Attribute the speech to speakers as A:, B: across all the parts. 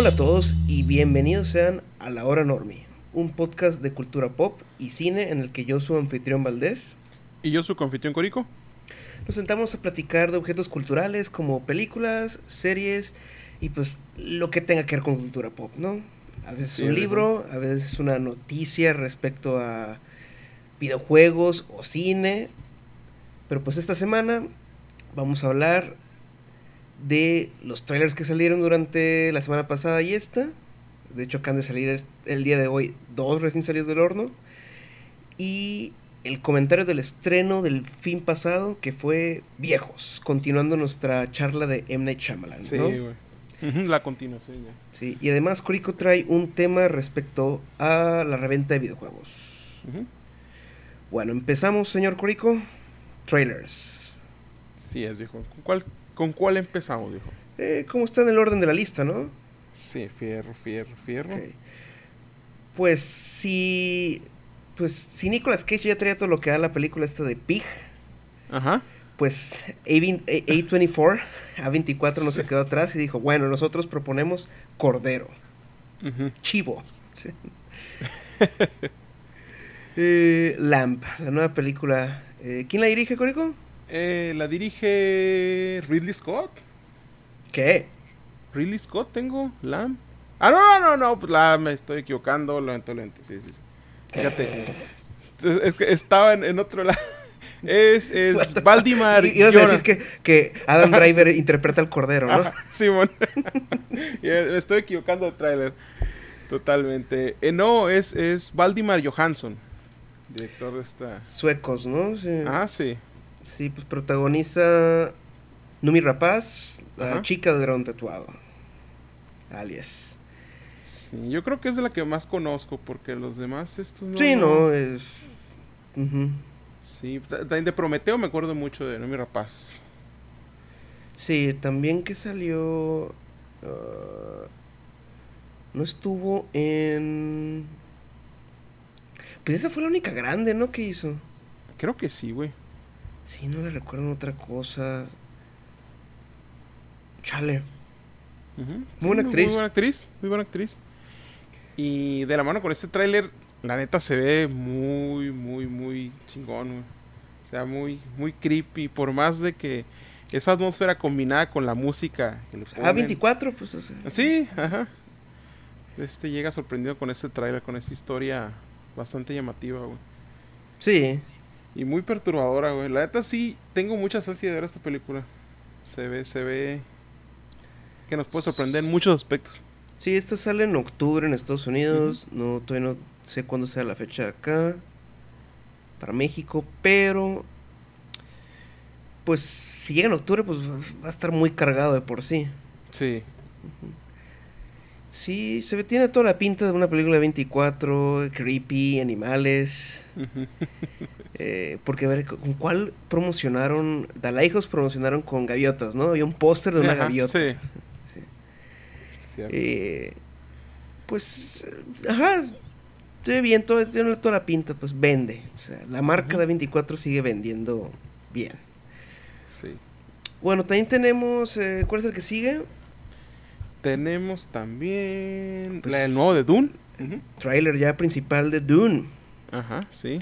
A: Hola a todos y bienvenidos sean a La Hora Normie, un podcast de cultura pop y cine en el que yo soy anfitrión Valdés.
B: Y yo, su confitrión Corico.
A: Nos sentamos a platicar de objetos culturales como películas, series y pues lo que tenga que ver con cultura pop, ¿no? A veces
B: Sí,
A: un libro, a veces una noticia respecto a videojuegos o cine. Pero pues esta semana vamos a hablar de los trailers que salieron durante la semana pasada y esta. De hecho, acaban de salir el día de hoy dos recién salidos del horno. Y el comentario del estreno del fin pasado, que fue Viejos, continuando nuestra charla de M. Night Shyamalan,
B: Sí,
A: ¿no?
B: güey. La continuación ya.
A: Sí, y además Corico trae un tema respecto a la reventa de videojuegos. Bueno, empezamos, señor Corico. Trailers.
B: Sí, es, viejo. ¿Con cuál, ¿Con cuál empezamos, viejo?
A: Eh, ¿Cómo está en el orden de la lista, no?
B: Sí, fierro, fierro, fierro.
A: Ok. Pues si. Pues si Nicolas Cage ya traía todo lo que da la película esta de Pig,
B: Ajá.
A: pues A20 A- A24, A24 no se quedó atrás y dijo, bueno, nosotros proponemos Cordero. Chivo. Sí. Eh, Lamp, la nueva película. eh, ¿Quién la dirige, Corico?
B: Eh, la dirige Ridley Scott.
A: ¿Qué?
B: Ridley Scott tengo, Lamb. Ah, no, no, no, no, pues la me estoy equivocando, lento, lento, sí, sí, sí. Fíjate. Es, es que estaba en, en otro lado. Es, es Valdimar.
A: I- Ibas a decir que, que Adam Driver interpreta al Cordero, ¿no?
B: Ajá, Simón. Me estoy equivocando de tráiler. Totalmente. Eh, no, es, es Valdimar Johansson. Director de esta.
A: Suecos, ¿no? Sí.
B: Ah, sí.
A: Sí, pues protagoniza Numi Rapaz, la chica del dragón tatuado. Alias.
B: Sí, Yo creo que es de la que más conozco, porque los demás estos no.
A: sí, no, es.
B: Sí, ta- también de Prometeo me acuerdo mucho de Nomi Rapaz.
A: Sí, también que salió. ah, no estuvo en. Pues esa fue la única grande, ¿no? Que hizo.
B: Creo que sí, güey.
A: Sí, no le recuerdo otra cosa. Chale. Muy buena actriz.
B: Muy buena actriz, muy buena actriz. Y de la mano con este tráiler, la neta se ve muy, muy, muy chingón, güey. O sea, muy, muy creepy. Por más de que esa atmósfera combinada con la música que le ponen-
A: A24, pues. o sea.
B: Sí, ajá. Este llega sorprendido con este tráiler, con esta historia bastante llamativa, güey.
A: Sí.
B: Y muy perturbadora, güey. La neta sí, tengo muchas ansias de ver esta película. Se ve, se ve que nos puede sorprender en muchos aspectos.
A: Sí, esta sale en octubre en Estados Unidos. No, todavía no sé cuándo sea la fecha acá. Para México, pero. Pues si llega en octubre, pues va a estar muy cargado de por sí.
B: Sí.
A: Sí, se ve, tiene toda la pinta de una película de 24, creepy, animales. eh, porque a ver, ¿con cuál promocionaron? Dalaijos promocionaron con gaviotas, ¿no? Había un póster de una
B: Ajá,
A: gaviota.
B: Sí.
A: Eh, pues, eh, ajá, estoy bien, todo, tiene toda la pinta, pues vende. O sea, la marca de 24 sigue vendiendo bien.
B: Sí.
A: Bueno, también tenemos, eh, ¿cuál es el que sigue?
B: Tenemos también
A: Pues-
B: la del nuevo de Dune. Ujú.
A: Trailer ya principal de Dune.
B: Ajá, sí.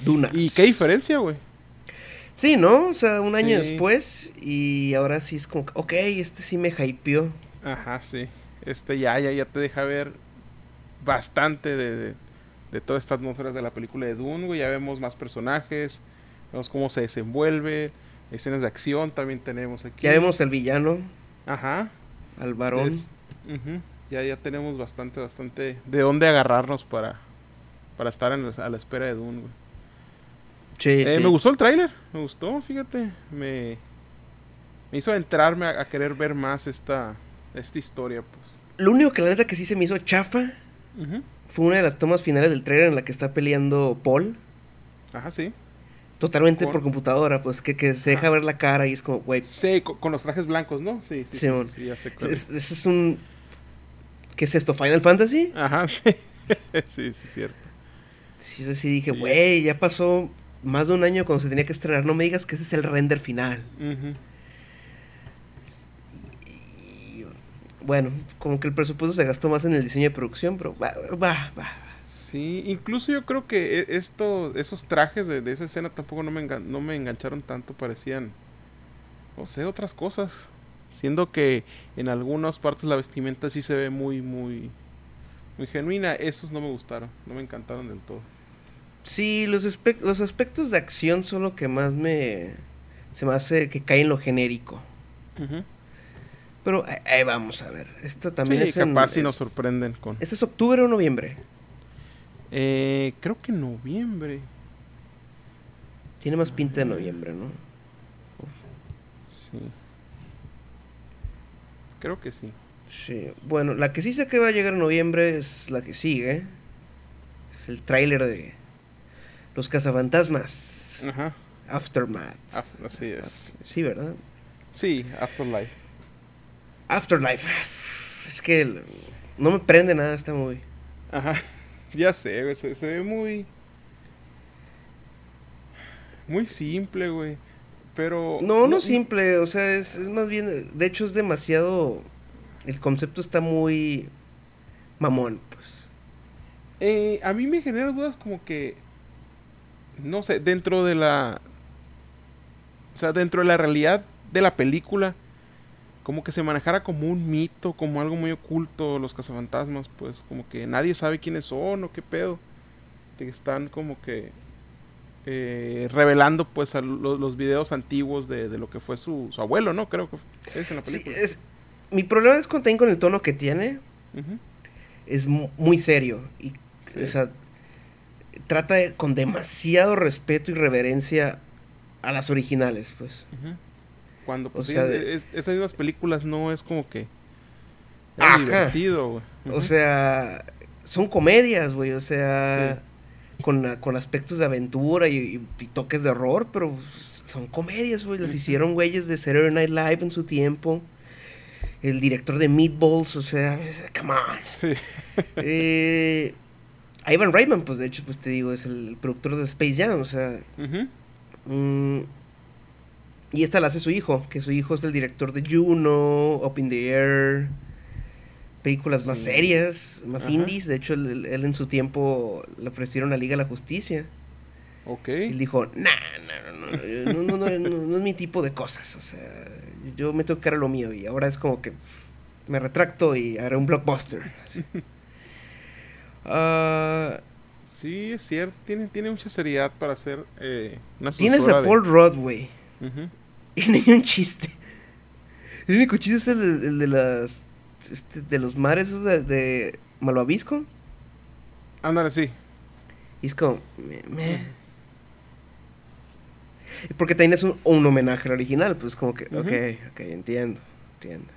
A: Dunas.
B: ¿Y qué diferencia, güey?
A: Sí, ¿no? O sea, un año
B: Sí.
A: después y ahora sí es como, que, ok, este sí me hypeó.
B: Ajá, sí. Este ya, ya, ya te deja ver bastante de, de, de toda esta atmósfera de la película de Dune, güey. Ya vemos más personajes, vemos cómo se desenvuelve, escenas de acción también tenemos aquí.
A: Ya vemos al villano,
B: Ajá.
A: al varón.
B: Es-. Ya, ya tenemos bastante, bastante de dónde agarrarnos para, para estar en a la espera de Dune, güey.
A: Sí,
B: Eh,
A: sí.
B: Me gustó el tráiler, me gustó, fíjate. Me, me hizo entrarme a, a querer ver más esta, esta historia, pues.
A: Lo único que la neta que sí se me hizo chafa
B: Ujú.
A: fue una de las tomas finales del trailer en la que está peleando Paul.
B: Ajá, sí.
A: Totalmente por computadora, pues que, que se deja ver la cara y es como, güey,
B: Sí, con, con los trajes blancos, ¿no? Sí, sí. sí, sí, ya sé
A: es-
B: es.
A: ese es un... ¿Qué es esto? ¿Final Fantasy?
B: Ajá, sí. sí, sí, cierto.
A: Sí, así dije,
B: Sí.
A: güey, ya pasó más de un año cuando se tenía que estrenar. No me digas que ese es el render final. Y, bueno, como que el presupuesto se gastó más en el diseño de producción, pero va, va, va.
B: Sí, incluso yo creo que e- esto, esos trajes de, de esa escena tampoco no me, engan- no me engancharon tanto, parecían, no sé, otras cosas. Siendo que en algunas partes la vestimenta sí se ve muy, muy, muy genuina. Esos no me gustaron, no me encantaron del todo.
A: Sí, los, aspec- los aspectos de acción son lo que más me... Se me hace que cae en lo genérico. Pero ahí, ahí vamos a ver. Esto también
B: Sí,
A: es en-
B: capaz si nos
A: es-
B: sorprenden con...
A: ¿Este es octubre o noviembre?
B: Eh, creo que noviembre.
A: Tiene más pinta de noviembre, ¿no?
B: Sí. Creo que sí.
A: Sí. Bueno, la que sí sé que va a llegar en noviembre es la que sigue. Es el tráiler de Los Cazafantasmas.
B: Ajá.
A: Aftermath.
B: Af- así es.
A: Sí, ¿verdad?
B: Sí, Afterlife.
A: Afterlife. Es que no me prende nada esta movie.
B: Ajá. Ya sé, güey. Se, se ve muy. Muy simple, güey. Pero.
A: No, no simple, o sea, es, es más bien, de hecho es demasiado, el concepto está muy mamón, pues.
B: Eh, a mí me genera dudas como que. No sé, dentro de la. O sea, dentro de la realidad de la película. Como que se manejara como un mito, como algo muy oculto, los cazafantasmas, pues como que nadie sabe quiénes son o qué pedo. Que están como que eh, revelando pues a lo- los videos antiguos de, de lo que fue su, su abuelo, ¿no? Creo que es en la
A: Sí,
B: película.
A: es, mi problema es con, con el tono que tiene, es mu- muy serio, y,
B: Sí.
A: o sea, trata de- con demasiado respeto y reverencia a las originales, pues.
B: Cuando pues,
A: O sea,
B: es-
A: de-
B: es- esas mismas películas no es como que es
A: Ajá.
B: divertido, güey.
A: O sea, son comedias, güey, o sea, con, con aspectos de aventura y, y- y toques de horror, pero son comedias, güey, las hicieron güeyes de Saturday Night Live en su tiempo. El director de Meatballs, o sea, come on.
B: Sí.
A: Eh, Ivan Reitman, pues de hecho, pues te digo, es el productor de Space Jam, o sea, mm, y esta la hace su hijo, que su hijo es el director de Juno, Up in the Air, películas más
B: Sí.
A: serias, más
B: Ajá.
A: indies. De hecho, él, él en su tiempo le ofrecieron la Liga de la Justicia.
B: Ok.
A: Y él dijo, nah, nah, no, no, no, no, no, no, no es mi tipo de cosas. O sea, yo me tengo que lo mío y ahora es como que me retracto y haré un blockbuster. así. Ah,
B: Sí, es cierto. Tiene, tiene mucha seriedad para hacer eh, una
A: tienes a
B: de-
A: Paul Rudd, güey. Y no hay un chiste. El único chiste es el, de- el de las. este, de los mares de, de Malvavisco.
B: Ándale, sí.
A: Y es como. meh, meh. Porque también es un, un homenaje al original. Pues como que.
B: Ujú.
A: Ok, ok, entiendo. Entiendo, entiendo.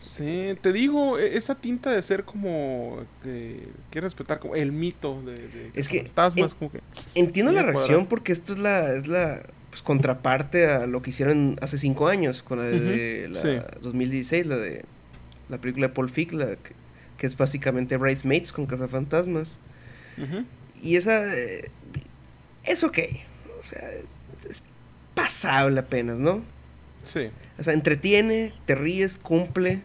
B: Sí, te digo, e- esa tinta de ser como que quiere respetar como el mito de, de
A: Es que,
B: fantasmas,
A: en-
B: como que
A: Entiendo la reacción porque esto es la. Es la pues, contraparte a lo que hicieron hace cinco años con la de
B: Ujú,
A: la
B: sí.
A: 2016, la de la película de Paul Feig, la que, que es básicamente Bridesmaids con cazafantasmas. Y esa. eh, es ok. O sea, es, es- es pasable apenas, ¿no?
B: sí.
A: O sea, entretiene, te ríes, cumple.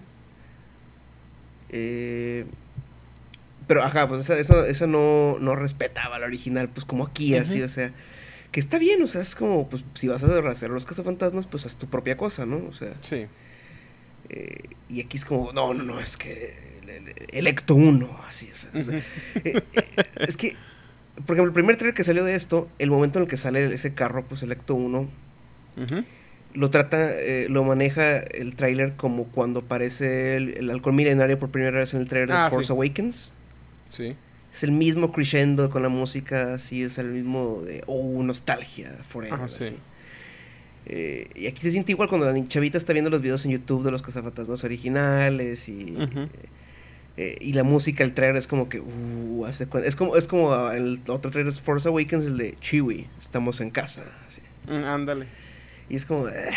A: Eh, pero, ajá, pues eso, eso no, no respetaba la original, pues como aquí, así, o sea. Que está bien, o sea, es como, pues si vas a hacer los cazafantasmas, pues haz tu propia cosa, ¿no? O sea.
B: Sí.
A: eh, y aquí es como, no, no, no, es que. el- el- Electo 1, así, o sea. eh, eh, es que, por ejemplo, el primer trailer que salió de esto, el momento en el que sale ese carro, pues Electo 1,
B: Ujú.
A: Lo trata, eh, lo maneja el tráiler como cuando aparece el, el halcón milenario por primera vez en el tráiler de
B: Ah,
A: Force
B: sí.
A: Awakens.
B: Sí.
A: Es el mismo crescendo con la música así, es el mismo de, oh, nostalgia, forever,
B: Ajá, sí.
A: así. Eh, y aquí se siente igual cuando la chavita está viendo los videos en YouTube de los cazafantasmas originales y,
B: Ujú.
A: eh, y la música, el trailer es como que, uh, hace es como, es como el otro trailer de Force Awakens, el de Chewie, estamos en casa.
B: Mm, Ándale.
A: Y es como, eh,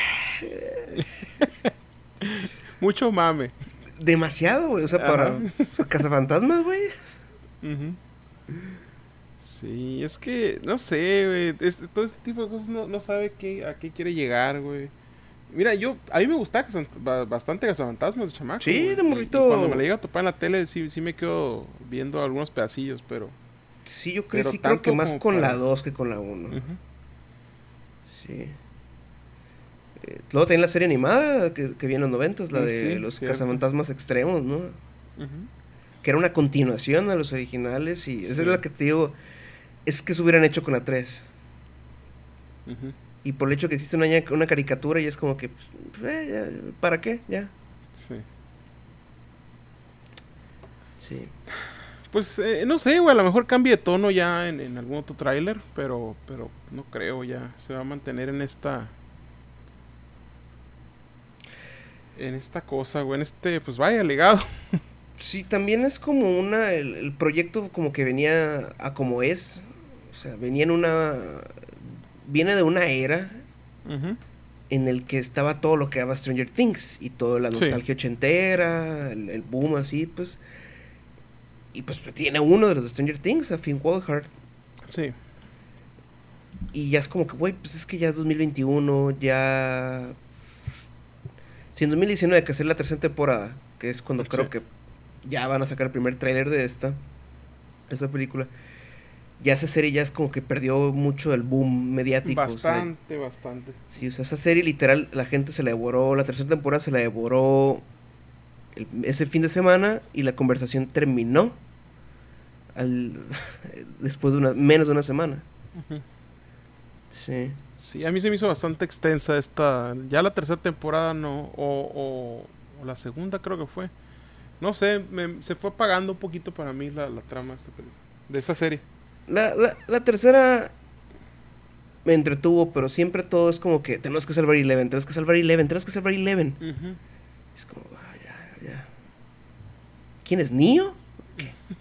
B: Mucho mame.
A: demasiado, güey, o sea, para cazafantasmas, güey.
B: Sí, es que, no sé, güey. este- todo este tipo de cosas no, no sabe qué, a qué quiere llegar, güey. Mira, yo, a mí me gustaba bastante Cazafantasmas de chamaco.
A: Sí, de morrito.
B: cuando me la llega a topar en la tele, sí, sí me quedo viendo algunos pedacillos, pero.
A: Sí, yo creo, sí creo que más con la 2 que con la 1. Sí. Eh, luego tiene la serie animada que, que viene en los 90, la de los cazafantasmas extremos, ¿no? Que era una continuación a los originales y esa es la que te digo, es que se hubieran hecho con la 3. Y por el hecho que existe una, una caricatura y es como que, pues, eh, ¿para qué? Ya. Sí.
B: Sí. Pues eh, no sé, güey, a lo mejor cambie de tono ya en, en, algún otro tráiler, pero, pero no creo ya. Se va a mantener en esta... En esta cosa, güey, en este, pues vaya, legado.
A: Sí, también es como una, el, el proyecto como que venía a como es. O sea, venía en una viene de una era en el que estaba todo lo que era Stranger Things y toda la nostalgia ochentera, el, boom así, pues. Y pues tiene uno de los Stranger Things, a Finn Wolfhard. Sí. Y ya es como que, güey, pues es que ya es 2021, ya. Si en 2019 hay que hacer la tercera temporada, que es cuando creo que ya van a sacar el primer tráiler de esta, esta película ya esa serie ya es como que perdió mucho el boom mediático.
B: Bastante, bastante.
A: Sí, o sea, esa serie literal la gente se la devoró, la tercera temporada se la devoró ese fin de semana y la conversación terminó al, después de una, menos de una semana.
B: Sí. Sí, a mí se me hizo bastante extensa esta, ya la tercera temporada no, o, o, la segunda creo que fue. No sé, se fue apagando un poquito para mí la, la trama de esta, de esta serie.
A: La, la, tercera me entretuvo, pero siempre todo es como que tenemos que salvar Eleven, tenemos que salvar Eleven, tenemos que salvar Eleven. Es como, ah, ya, ya. ¿Quién es Nio?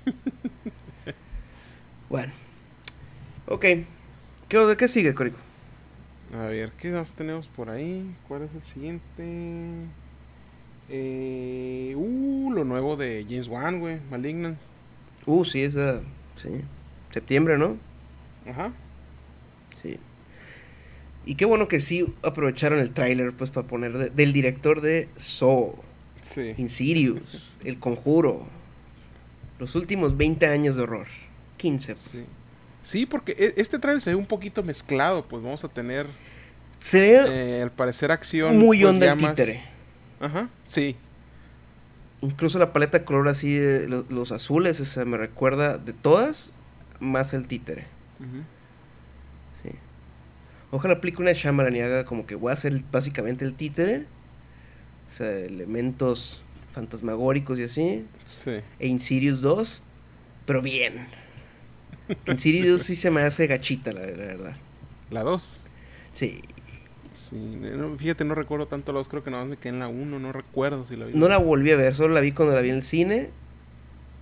A: bueno. Ok. ¿Qué, ¿Qué sigue, Corico?
B: A ver, ¿qué más tenemos por ahí? ¿Cuál es el siguiente? Eh, uh, lo nuevo de James Wan, güey, Malignant.
A: Uh, sí, esa, sí septiembre, ¿no? Ajá. Sí. Y qué bueno que sí aprovecharon el tráiler pues para poner del director de Saw, sí. Insidious, El Conjuro, los últimos 20 años de horror, 15. Pues.
B: Sí. Sí. porque e, este tráiler se ve un poquito mezclado, pues vamos a tener
A: se ve
B: eh, al parecer acción
A: muy pues, onda el títere.
B: Ajá, sí.
A: Incluso la paleta de color así los, azules, esa me recuerda de todas más el títere. Sí. Ojalá aplique una Shyamalan y haga como que voy a hacer básicamente el títere. O sea, elementos fantasmagóricos y así. Sí. E Insidious 2. Pero bien. Insidious sí se me hace gachita, la, verdad.
B: ¿La 2?
A: Sí.
B: Sí, fíjate, no recuerdo tanto la 2, creo que nada más me quedé en la 1, no recuerdo si la vi.
A: No la volví a ver, solo la vi cuando la vi en el cine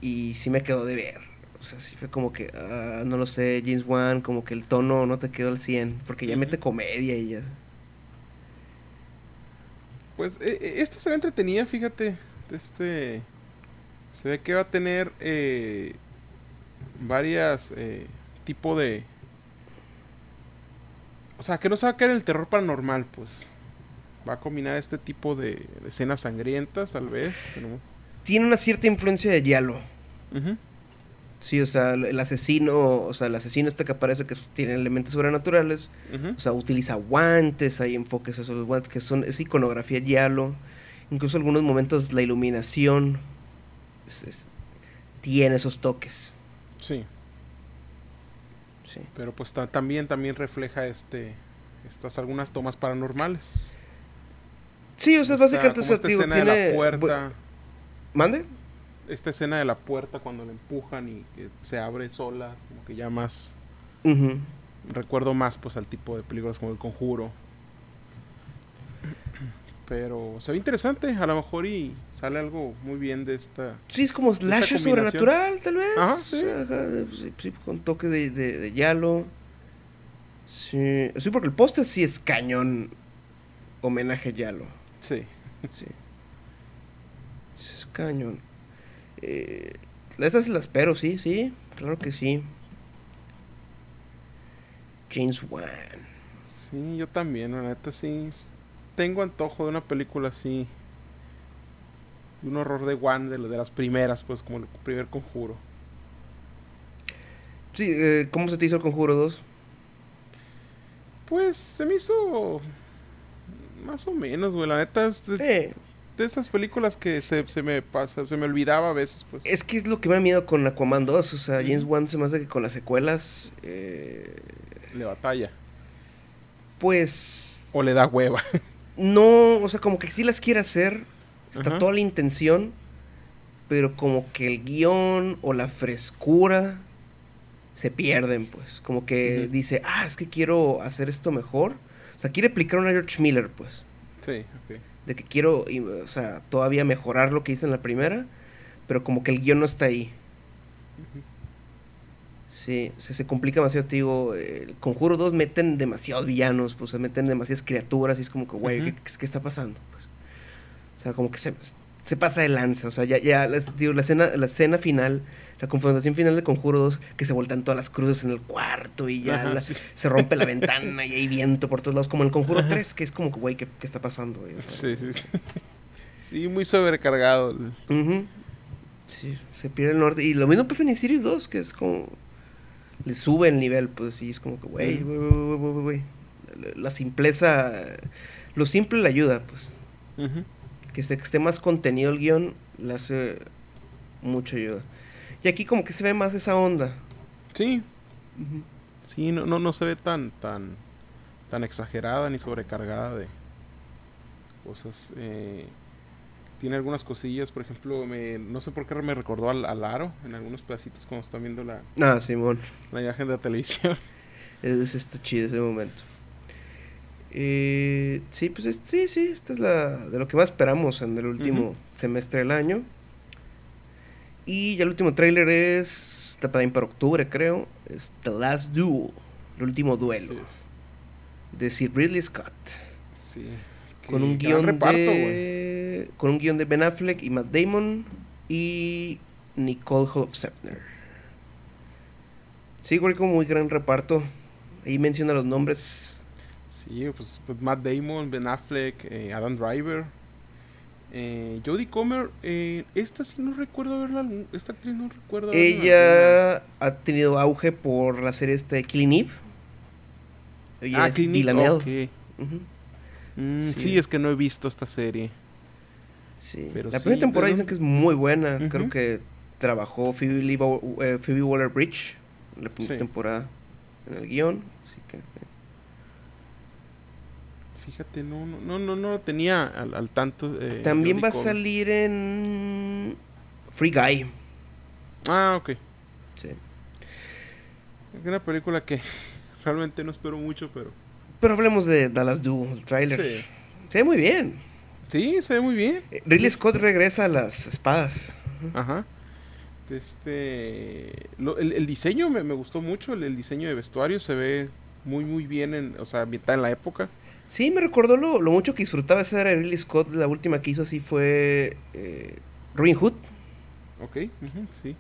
A: y sí me quedó de ver. O sea, sí fue como que, ah, no lo sé, James Wan, como que el tono no te quedó al 100, porque ya mete comedia y ya.
B: Pues e, e, esta se ve entretenida, fíjate. Este. Se ve que va a tener eh, varias eh, tipo de. O sea, que no se va a caer el terror paranormal, pues. Va a combinar este tipo de, escenas sangrientas, tal vez.
A: Tiene una cierta influencia de Yalo. Sí, o sea, el asesino, o sea, el asesino este que aparece que tiene elementos sobrenaturales, o sea, utiliza guantes, hay enfoques a esos guantes que son, es iconografía yalo, incluso algunos momentos la iluminación tiene esos toques.
B: Sí. Sí. Pero pues también, también refleja este, estas algunas tomas paranormales.
A: Sí, o sea, básicamente, o tiene...
B: puerta.
A: ¿Mande?
B: esta escena de la puerta cuando la empujan y que se abre sola, como que ya más... Recuerdo más pues al tipo de películas como El Conjuro. Pero se ve interesante, a lo mejor y sale algo muy bien de esta.
A: Sí, es como slasher sobrenatural, tal vez. Ajá, sí. sí, con toque de, de, de yalo. Sí, sí, porque el póster sí es cañón homenaje yalo.
B: Sí.
A: Sí. Es cañón. Eh, estas las espero, sí, sí, claro que sí. James Wan.
B: Sí, yo también, la neta sí. Tengo antojo de una película así. De un horror de One, de, de las primeras, pues, como el primer conjuro.
A: Sí, eh, ¿cómo se te hizo el conjuro 2?
B: Pues se me hizo. Más o menos, güey. La neta es de,
A: Eh,
B: de esas películas que se, se me pasa, se me olvidaba a veces, pues.
A: es que es lo que me da miedo con Aquaman 2. O sea, James. Wan se me hace que con las secuelas. eh,
B: Le batalla.
A: pues.
B: O le da hueva.
A: No, o sea, como que sí las quiere hacer. Está
B: Ajá.
A: toda la intención. Pero como que el guion o la frescura se pierden, pues. Como que dice, ah, es que quiero hacer esto mejor. O sea, quiere aplicar una George Miller, pues.
B: Sí, ok.
A: De que quiero, y, o sea, todavía mejorar lo que hice en la primera. Pero como que el guion no está ahí. Sí, se, se complica demasiado, te digo, el Conjuro 2 meten demasiados villanos, pues se meten demasiadas criaturas y es como que, güey, ¿qué, qué- qué está pasando? Pues, o sea, como que se, se pasa de lanza, o sea, ya, ya, digo, la escena, la escena final, la confrontación final de Conjuro 2, que se voltean todas las cruces en el cuarto y ya
B: Ajá,
A: la-
B: sí.
A: se rompe la ventana y hay viento por todos lados, como el Conjuro
B: Ajá.
A: 3, que es como que, güey, ¿qué, qué está pasando? güey? O sea,
B: Sí, sí, sí. Sí, muy sobrecargado.
A: Ujú. Sí, se pierde el norte. Y lo mismo pasa en Insidious 2, que es como. Le sube el nivel, pues, y es como que, güey, güey, güey. La- simpleza. Lo simple le ayuda, pues. Que esté, que esté más contenido el guion, le hace mucha ayuda. Y aquí, como que se ve más esa onda.
B: Sí, sí, no, no, no se ve tan, tan, tan exagerada ni sobrecargada de cosas. eh, tiene algunas cosillas, por ejemplo, me, no sé por qué me recordó al, al aro en algunos pedacitos cuando están viendo la,
A: Ah, Simón.
B: la imagen de la televisión.
A: Es, está chido ese momento. Eh, sí, pues es- sí, sí, esta es la de lo que más esperamos en el último semestre del año. Y ya el último tráiler es, está también para octubre creo, es The Last Duel, el último duelo,
B: Sí,
A: de Sir Ridley Scott.
B: sí.
A: Con un guion
B: reparto, güey.
A: de, con un guion de Ben Affleck y Matt Damon y Nicole Holofcener. Sí, güey, como muy gran reparto. Ahí menciona los nombres.
B: Sí, pues, pues Matt Damon, Ben Affleck, eh, Adam Driver, eh, Jodie Comer. Eh, esta sí no recuerdo verla. Esta actriz no recuerdo verla.
A: Ella ha tenido auge por la serie este de Killing Eve. Ella
B: Ah,
A: es
B: Clinic,
A: Villanelle.
B: ok.
A: Ujú,
B: Mm,
A: Sí.
B: sí. es que no he visto esta serie.
A: Sí.
B: Pero
A: La
B: sí,
A: primera temporada
B: pero-
A: dicen que es muy buena. Creo que trabajó Phoebe, eh, Phoebe Waller-Bridge en la primera
B: Sí.
A: temporada en el guion. Así que...
B: Fíjate, no, no, no, no, no lo tenía al, al tanto. eh,
A: También va a salir en Free Guy.
B: Ah, ok.
A: Sí.
B: Es una película que realmente no espero mucho, pero.
A: Pero hablemos de Dallas Duel, el tráiler.
B: Sí.
A: Se ve muy bien.
B: Sí, se ve muy bien.
A: Eh, Ridley Scott regresa a las espadas.
B: Ajá. Este. lo- el, el diseño me, me gustó mucho. El, el diseño de vestuario se ve muy, muy bien. En, o sea, ambientada en la época.
A: Sí, me recordó lo, lo mucho que disfrutaba esa era de Ridley Scott. La última que hizo así fue eh, Robin Hood.
B: Ok, ujú, sí.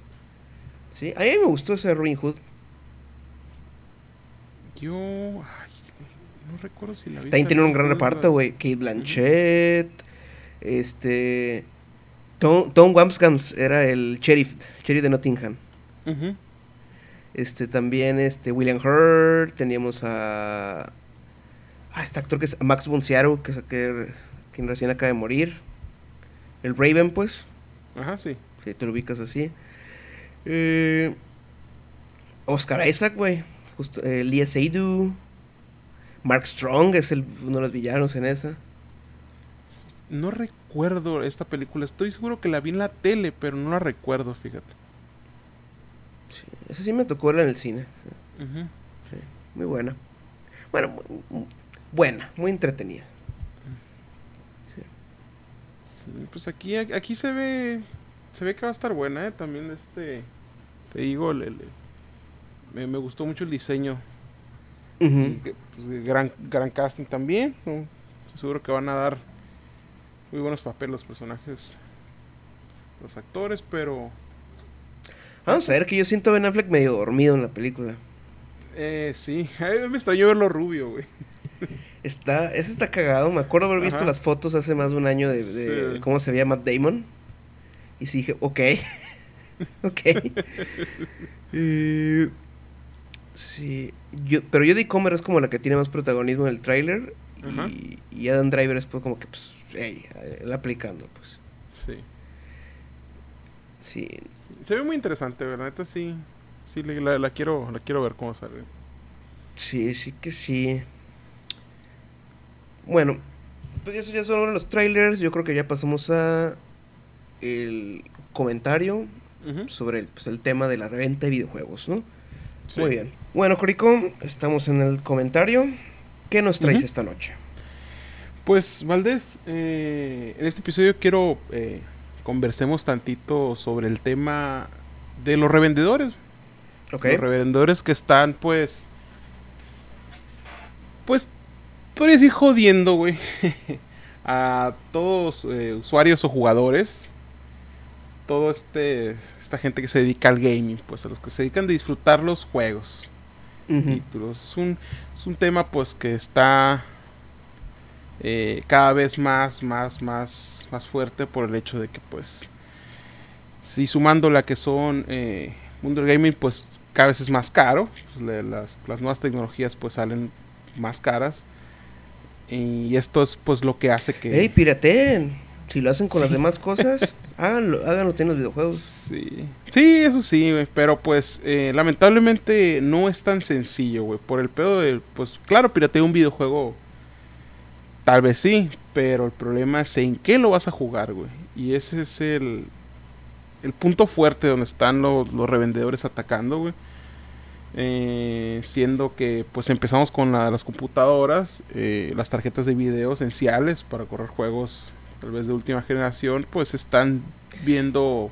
A: Sí, a mí me gustó ese Robin Hood.
B: Yo. No recuerdo si la vi.
A: También tiene un gran reparto, güey. Kate Blanchett. Este. Tom, Tom Wamsgams era el sheriff, sheriff de Nottingham. Este, también este, William Hurt. Teníamos a. Ah, este actor que es Max Sydow, que es aquel- quien recién acaba de morir. El Raven, pues.
B: Ajá, sí.
A: Si te lo ubicas así. Eh, Oscar Isaac, güey. Eh, Lia Seydoux. Mark Strong es el, uno de los villanos en esa.
B: No recuerdo esta película. Estoy seguro que la vi en la tele, pero no la recuerdo, fíjate.
A: Sí, esa sí me tocó verla en el cine.
B: Ujú.
A: Sí, muy buena. Bueno, buena, muy entretenida.
B: Sí, pues aquí, aquí se ve. Se ve que va a estar buena, ¿eh? También este. Te digo, el- el- me, me gustó mucho el diseño. Y pues, gran, gran casting también. seguro que van a dar muy buenos papeles los personajes. Los actores, pero.
A: Vamos a ver que yo siento a Ben Affleck medio dormido en la película.
B: Eh, sí, a mí me extrañó verlo rubio, güey.
A: Está, eso está cagado. Me acuerdo haber visto
B: Ajá.
A: las fotos hace más de un año de, de
B: Sí.
A: cómo se veía Matt Damon. Y sí dije, ok. ok. Eh, sí. Yo, pero Jodie Comer es como la que tiene más protagonismo en el tráiler.
B: Ajá.
A: Y, y Adam Driver es pues como que, pues, hey, él aplicando, pues.
B: Sí.
A: Sí.
B: Se ve muy interesante, ¿verdad? Neta sí. Sí, la, la quiero, la quiero ver cómo sale.
A: Sí, sí que sí. Bueno, pues eso ya son los trailers. Yo creo que ya pasamos a el comentario sobre el, pues, el tema de la reventa de videojuegos, ¿no?
B: Sí.
A: Muy bien. Bueno, Corico, estamos en el comentario. ¿Qué nos traes esta noche?
B: Pues, Valdés, eh, en este episodio quiero eh, conversemos tantito sobre el tema de los revendedores. Los revendedores que están, pues. Pues. Podría decir jodiendo, güey. a todos eh, usuarios o jugadores. Todo este. Esta gente que se dedica al gaming, pues a los que se dedican a disfrutar los juegos. Títulos. Es un, es un tema pues que está eh, cada vez más, más, más, más fuerte por el hecho de que pues si sumando la que son eh, mundo del gaming pues cada vez es más caro. Pues, le- las, las nuevas tecnologías pues salen más caras. Y esto es pues lo que hace que...
A: ¡Ey, pirateen! Si lo hacen con las demás cosas, háganlo, háganlo en los videojuegos.
B: Sí, sí, eso sí, güey, pero pues eh, lamentablemente no es tan sencillo, güey, por el pedo de, pues claro, piratear un videojuego, tal vez sí, pero el problema es en qué lo vas a jugar, güey, y ese es el, el punto fuerte donde están los, los revendedores atacando, güey, Eh, siendo que pues empezamos con la- las computadoras, eh, las tarjetas de video esenciales para correr juegos tal vez de última generación, pues están viendo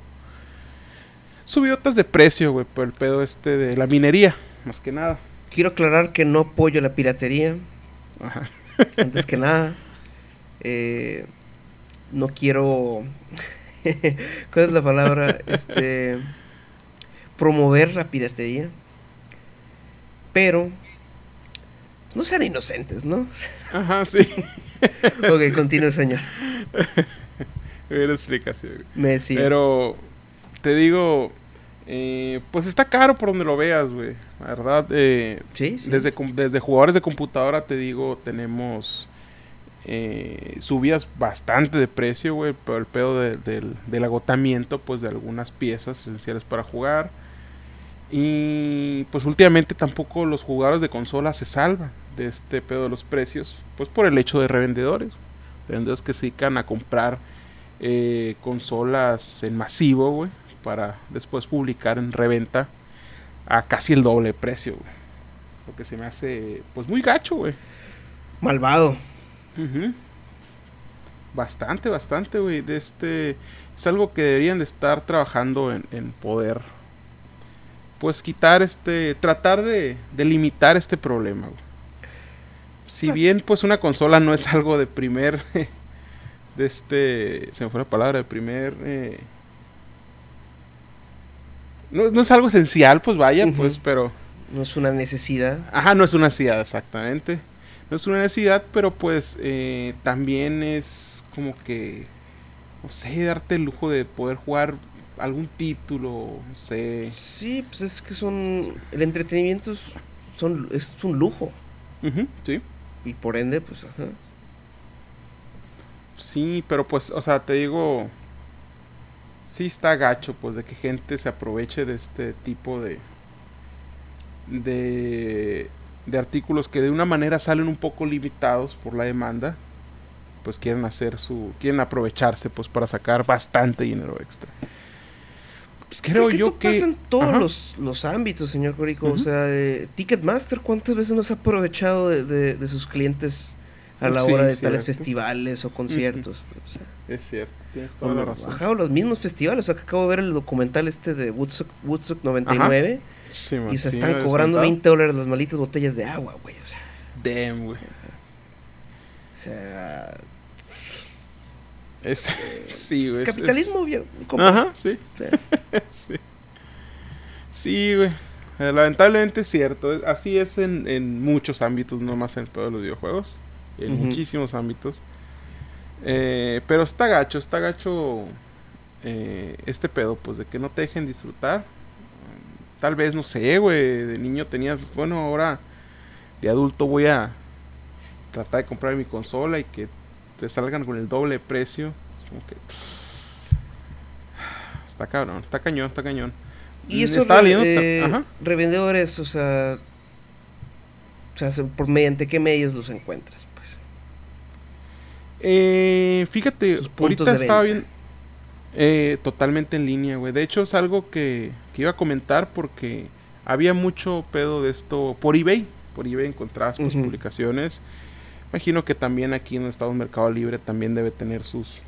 B: subidotas de precio, güey, por el pedo este de la minería, más que nada.
A: Quiero aclarar que no apoyo la piratería.
B: Ajá.
A: Antes que nada, eh, no quiero. ¿Cuál es la palabra? Este. Promover la piratería. Pero. No sean inocentes, ¿no?
B: Ajá, sí.
A: ok, continúe, señor.
B: Buena explicación.
A: Me decía.
B: Pero te digo, eh, pues está caro por donde lo veas, güey. La verdad, eh,
A: sí, sí.
B: desde, desde jugadores de computadora, te digo, tenemos eh, subidas bastante de precio, güey, por el pedo de- del, del agotamiento, pues, de algunas piezas esenciales para jugar. Y pues últimamente tampoco los jugadores de consola se salvan de este pedo de los precios, pues por el hecho de revendedores. Revendedores que se dedican a comprar eh, consolas en masivo, güey, para después publicar en reventa a casi el doble precio, güey. Lo que se me hace, pues, muy gacho, güey.
A: Malvado.
B: Bastante, bastante, güey. De este, es algo que deberían de estar trabajando en, en poder, pues, quitar este, tratar de, de limitar este problema, güey. Si bien, pues, una consola no es algo de primer, de este, se me fue la palabra, de primer, eh, no, no es algo esencial, pues, vaya, pues, pero...
A: No es una necesidad.
B: Ajá, no es una necesidad, exactamente. No es una necesidad, pero pues eh, también es como que, no sé, darte el lujo de poder jugar algún título, no sé.
A: Sí, pues es que son. El entretenimiento es, son, es un lujo.
B: Sí.
A: Y por ende, pues, ajá.
B: Sí, pero pues, o sea, te digo, sí está gacho, pues, de que gente se aproveche de este tipo de, de, de artículos que de una manera salen un poco limitados por la demanda, pues quieren hacer su, quieren aprovecharse, pues, para sacar bastante dinero extra. Pues, creo,
A: que
B: yo
A: esto
B: que
A: pasa en todos
B: Ajá.
A: los, los ámbitos, señor Corico. O sea, eh, Ticketmaster, ¿cuántas veces nos ha aprovechado de, de- de sus clientes a la
B: Sí,
A: hora de tales
B: cierto.
A: festivales o conciertos? O sea,
B: es cierto, tienes toda
A: o
B: la razón.
A: ajá, los mismos festivales. O sea, que acabo de ver el documental este de Woodstock, Woodstock 99
B: Sí, man,
A: y se
B: sí,
A: están cobrando
B: contado.
A: 20 dólares las malitas botellas de agua, güey. O sea,
B: Damn, güey.
A: o sea,
B: Es, sí,
A: es
B: güey. es-
A: capitalismo, viejo.
B: Ajá, sí. Sí. Sí, güey. Eh, lamentablemente es cierto. Así es en, en muchos ámbitos, no más en el pedo de los videojuegos. en muchísimos ámbitos. Eh, pero está gacho, está gacho eh, este pedo, pues de que no te dejen disfrutar. Tal vez, no sé, güey, de niño tenías, bueno, ahora de adulto voy a tratar de comprar mi consola y que te salgan con el doble precio. Es como que... Está cabrón, está cañón, está cañón.
A: Y esos eh, revendedores, o sea, o sea, por mediante qué medios los encuentras, pues.
B: Eh, fíjate, ahorita estaba bien eh, totalmente en línea, güey. De hecho, es algo que, iba a comentar porque había mucho pedo de esto por eBay. Por eBay encontrabas pues, publicaciones. Imagino que también aquí en el Estado Mercado Libre también debe tener sus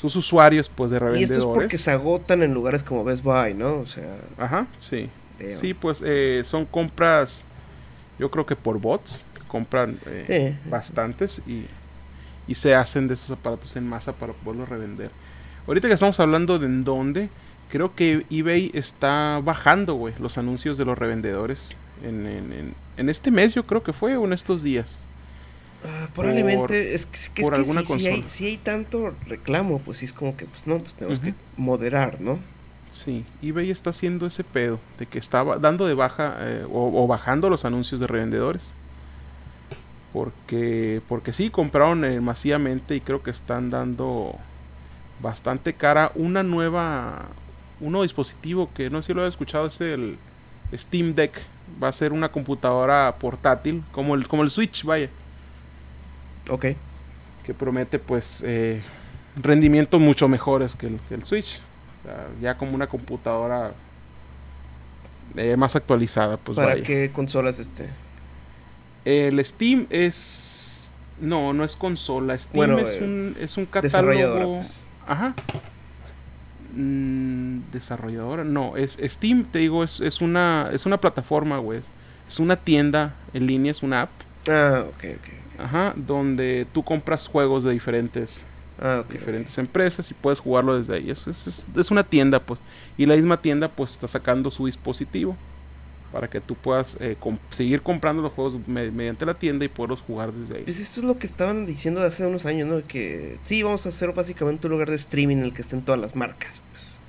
B: sus usuarios pues de revendedores. Y esto es
A: porque se agotan en lugares como Best Buy, ¿no? O sea.
B: Ajá, sí. Sí, pues eh, son compras, yo creo que por bots, compran eh, bastantes y, y, se hacen de esos aparatos en masa para poderlos revender. Ahorita que estamos hablando de en dónde, creo que eBay está bajando, güey, los anuncios de los revendedores. En, en, en, este mes yo creo que fue o en estos días.
A: Ah, probablemente es que, es que, si, hay, si, hay, tanto reclamo, pues sí es como que, pues no, pues tenemos que moderar, ¿no?
B: Sí, eBay está haciendo ese pedo de que estaba dando de baja eh, o, bajando los anuncios de revendedores. Porque, porque sí, compraron eh, masivamente y creo que están dando bastante cara una nueva, un nuevo dispositivo que no sé si lo he escuchado, es el Steam Deck. Va a ser una computadora portátil, como el, como el Switch, vaya.
A: Ok.
B: Que promete pues eh, rendimientos mucho mejores que el, Switch. O sea, ya como una computadora eh, más actualizada. Pues,
A: ¿Para qué consolas este?
B: El Steam es... No, no es consola. Steam es, eh, un, es un catálogo... Pues. Ajá. Mm, desarrolladora. No, es Steam, te digo, es, es, una, es una plataforma, güey. Es una tienda en línea, es una app.
A: Ah, ok, ok.
B: Ajá, donde tú compras juegos de diferentes, ah, diferentes empresas y puedes jugarlo desde ahí. Es, es, es, una tienda, pues. Y la misma tienda, pues, está sacando su dispositivo para que tú puedas eh, seguir comprando los juegos mediante la tienda y poderlos jugar desde ahí.
A: Pues esto es lo que estaban diciendo hace unos años, ¿no? Que sí, vamos a hacer básicamente un lugar de streaming en el que estén todas las marcas, pues.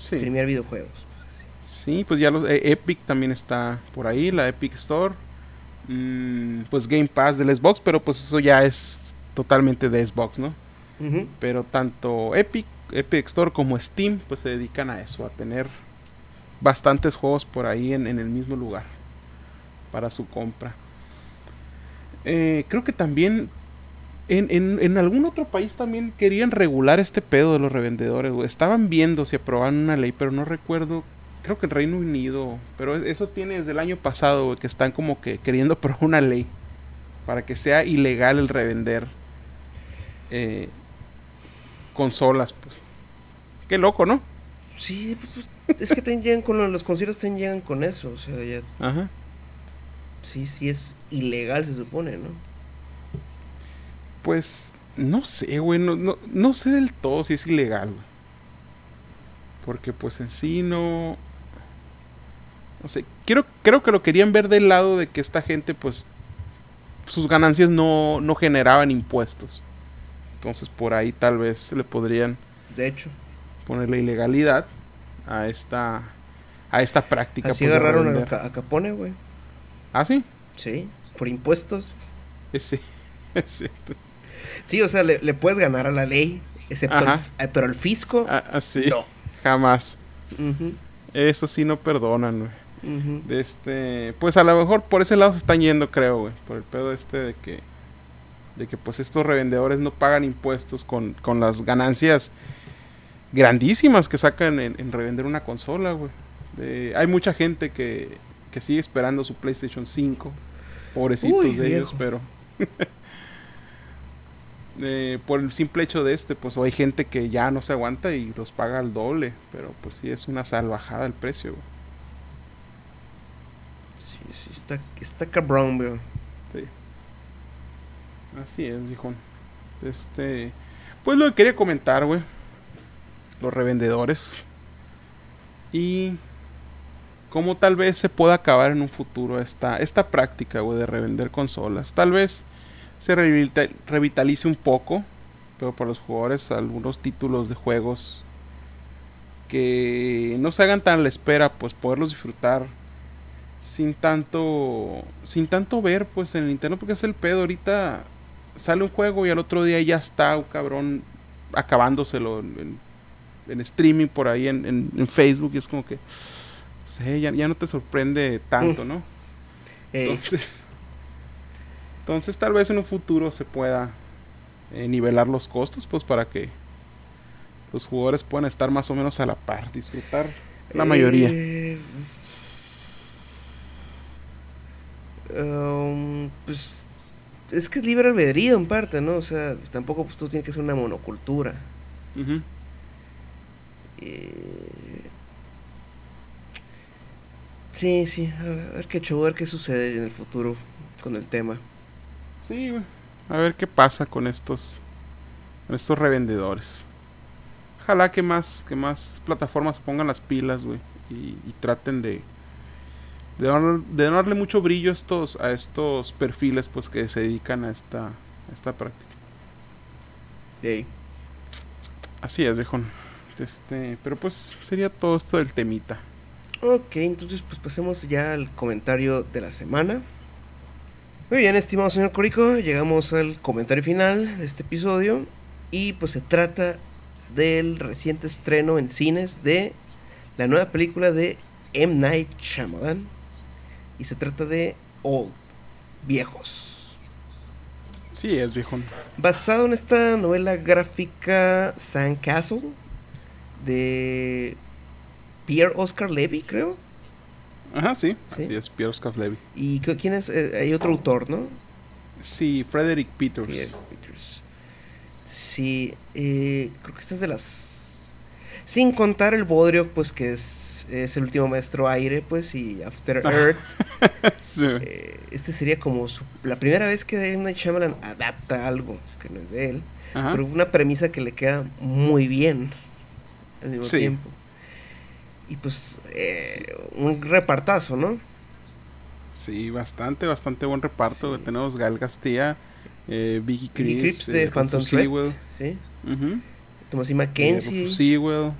A: Streamear videojuegos.
B: Pues, sí, pues ya los, eh, Epic también está por ahí, la Epic Store. Mm, pues Game Pass del Xbox, pero pues eso ya es totalmente de Xbox, ¿no? Pero tanto Epic, Epic Store como Steam, pues se dedican a eso, a tener bastantes juegos por ahí en, el mismo lugar para su compra. Eh, creo que también en, en, algún otro país también querían regular este pedo de los revendedores. Estaban viendo si aprobaban una ley, pero no recuerdo creo que en Reino Unido, pero eso tiene desde el año pasado, que están como que queriendo probar una ley para que sea ilegal el revender eh, consolas, pues. Qué loco, ¿no?
A: Sí, pues, pues, es que te llegan con los conciertos, te llegan con eso, o sea, ya. Ajá. Sí, sí es ilegal, se supone, ¿no?
B: Pues, no sé, güey, no, no, no sé del todo si es ilegal, Porque pues en sí no, no sé, creo, creo que lo querían ver del lado de que esta gente, pues, sus ganancias no, no generaban impuestos. Entonces por ahí tal vez se le podrían...
A: De hecho.
B: Poner la ilegalidad a esta, a esta práctica.
A: Así pues, agarraron a, Capone, güey.
B: ¿Ah, sí?
A: Sí, por impuestos.
B: Sí,
A: Sí, o sea, le, puedes ganar a la ley, excepto el, pero el fisco,
B: ah, ah no. Jamás. Eso sí no perdonan, güey este, pues a lo mejor por ese lado se están yendo, creo, güey. Por el pedo este de que, de que pues estos revendedores no pagan impuestos con, con las ganancias grandísimas que sacan en, revender una consola, güey. hay mucha gente que, que sigue esperando su PlayStation 5. Pobrecitos de ellos, pero... Eh, por el simple hecho de este, pues hay gente que ya no se aguanta y los paga al doble, pero pues sí es una salvajada el precio. Güey.
A: Sí, sí, está, está cabrón, veo.
B: Sí. Así es, hijo. Este. Pues lo que quería comentar, güey. Los revendedores. Y. Cómo tal vez se pueda acabar en un futuro esta, esta práctica, güey, de revender consolas. Tal vez se revitalice un poco, pero para los jugadores algunos títulos de juegos que no se hagan tan a la espera, pues poderlos disfrutar sin tanto sin tanto ver pues en el internet porque es el pedo ahorita sale un juego y al otro día ya está un cabrón acabándoselo en, streaming por ahí en, Facebook y es como que ya, no te sorprende tanto, ¿no? Entonces, entonces tal vez en un futuro se pueda eh, nivelar los costos pues para que los jugadores puedan estar más o menos a la par, disfrutar la mayoría. Eh,
A: um, pues es que es libre albedrío en parte, ¿no? O sea, tampoco pues, tú tienes que ser una monocultura. Eh, sí, sí, a ver qué a ver qué sucede en el futuro con el tema.
B: Sí, A ver qué pasa con estos, con estos revendedores. Ojalá que más, que más plataformas pongan las pilas, güey. Y, traten de, de, darle mucho brillo a estos, a estos perfiles pues que se dedican a esta, esta práctica. Así es, viejón. Este, pero pues sería todo esto del temita.
A: Ok, entonces pues pasemos ya al comentario de la semana. Muy bien, estimado señor Corico, llegamos al comentario final de este episodio y pues se trata del reciente estreno en cines de la nueva película de M. Night Shyamalan. Y se trata de Old, Viejos.
B: Sí, es viejo.
A: Basado en esta novela gráfica Castle de Pierre Oscar Levy, creo.
B: Ajá, sí, sí. es, Pierre Oscar Levy.
A: ¿Y quién es? Eh, hay otro autor, ¿no?
B: Sí, Frederick Peters.
A: Peters. Sí, eh, creo que esta es de las... Sin contar el Bodrio, pues que es, es el último maestro aire, pues, y After Earth. Eh, este sería como la primera vez que M. Night Shyamalan adapta algo que no es de él, pero una premisa que le queda muy bien al mismo tiempo. Y pues, eh, un repartazo, ¿no?
B: Sí, bastante, bastante buen reparto. Tenemos Gal Castilla, eh, Vicky
A: Crips, de eh, Phantom Thread, sí. Uh Mackenzie,
B: Sewell,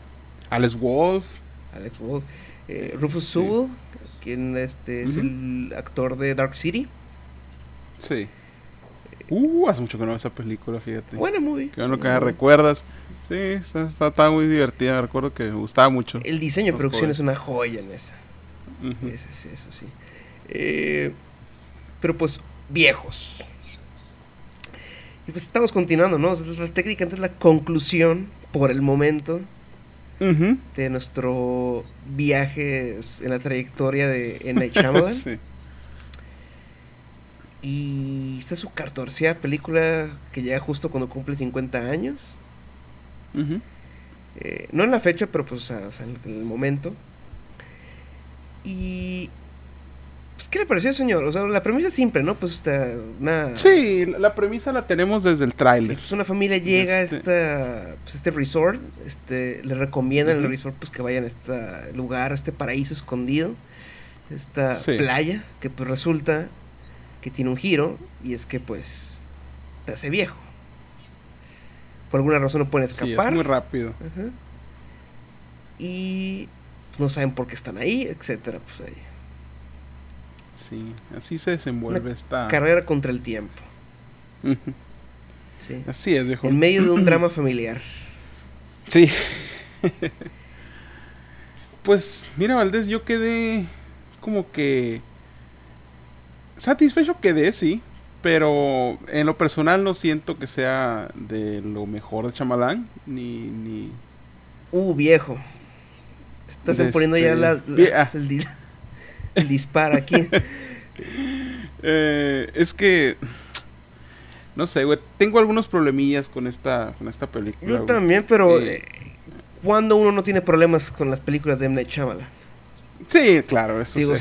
B: Alex Wolf,
A: Alex Wolf, eh, Rufus Sewell, quien este es el actor de Dark City.
B: Sí. Uh, hace mucho que no veo esa película, fíjate.
A: Buena movie.
B: Que lo que recuerdas. Sí, está, está, muy divertida. Recuerdo que me gustaba mucho.
A: El diseño de producción es una joya en esa. eso sí. Eh, pero pues, viejos. Y pues estamos continuando, ¿no? la técnica es la conclusión, por el momento, de nuestro viaje en la trayectoria de N. Shyamalan. sí. Y esta es su cartorcea película que llega justo cuando cumple 50 años. Eh, no en la fecha, pero pues o sea, en el momento. Y pues, ¿Qué le pareció, señor? O sea, la premisa es simple, ¿no? Pues está una...
B: Sí, la premisa la tenemos desde el tráiler.
A: pues una familia llega a este, pues, este resort, este, le recomiendan el resort pues que vayan a este lugar, a este paraíso escondido, esta playa, que pues resulta que tiene un giro y es que pues te hace viejo. Por alguna razón no pueden escapar.
B: muy rápido.
A: Y no saben por qué están ahí, etcétera, pues ahí.
B: Sí, así se desenvuelve esta...
A: Carrera contra el tiempo.
B: sí. Así es, viejo.
A: En medio de un drama familiar.
B: Sí. pues, mira, Valdés, yo quedé como que... Satisfecho quedé, sí. Pero en lo personal no siento que sea de lo mejor de Chamalán. Ni, ni...
A: Uh, viejo. Estás poniendo ya la, ah. el dispara aquí.
B: Eh, es que. No sé, güey. Tengo algunos problemillas con esta, con esta película.
A: Yo también, pero. Eh, cuando uno no tiene problemas con las películas de M. Night
B: Sí, claro, eso,
A: Digo,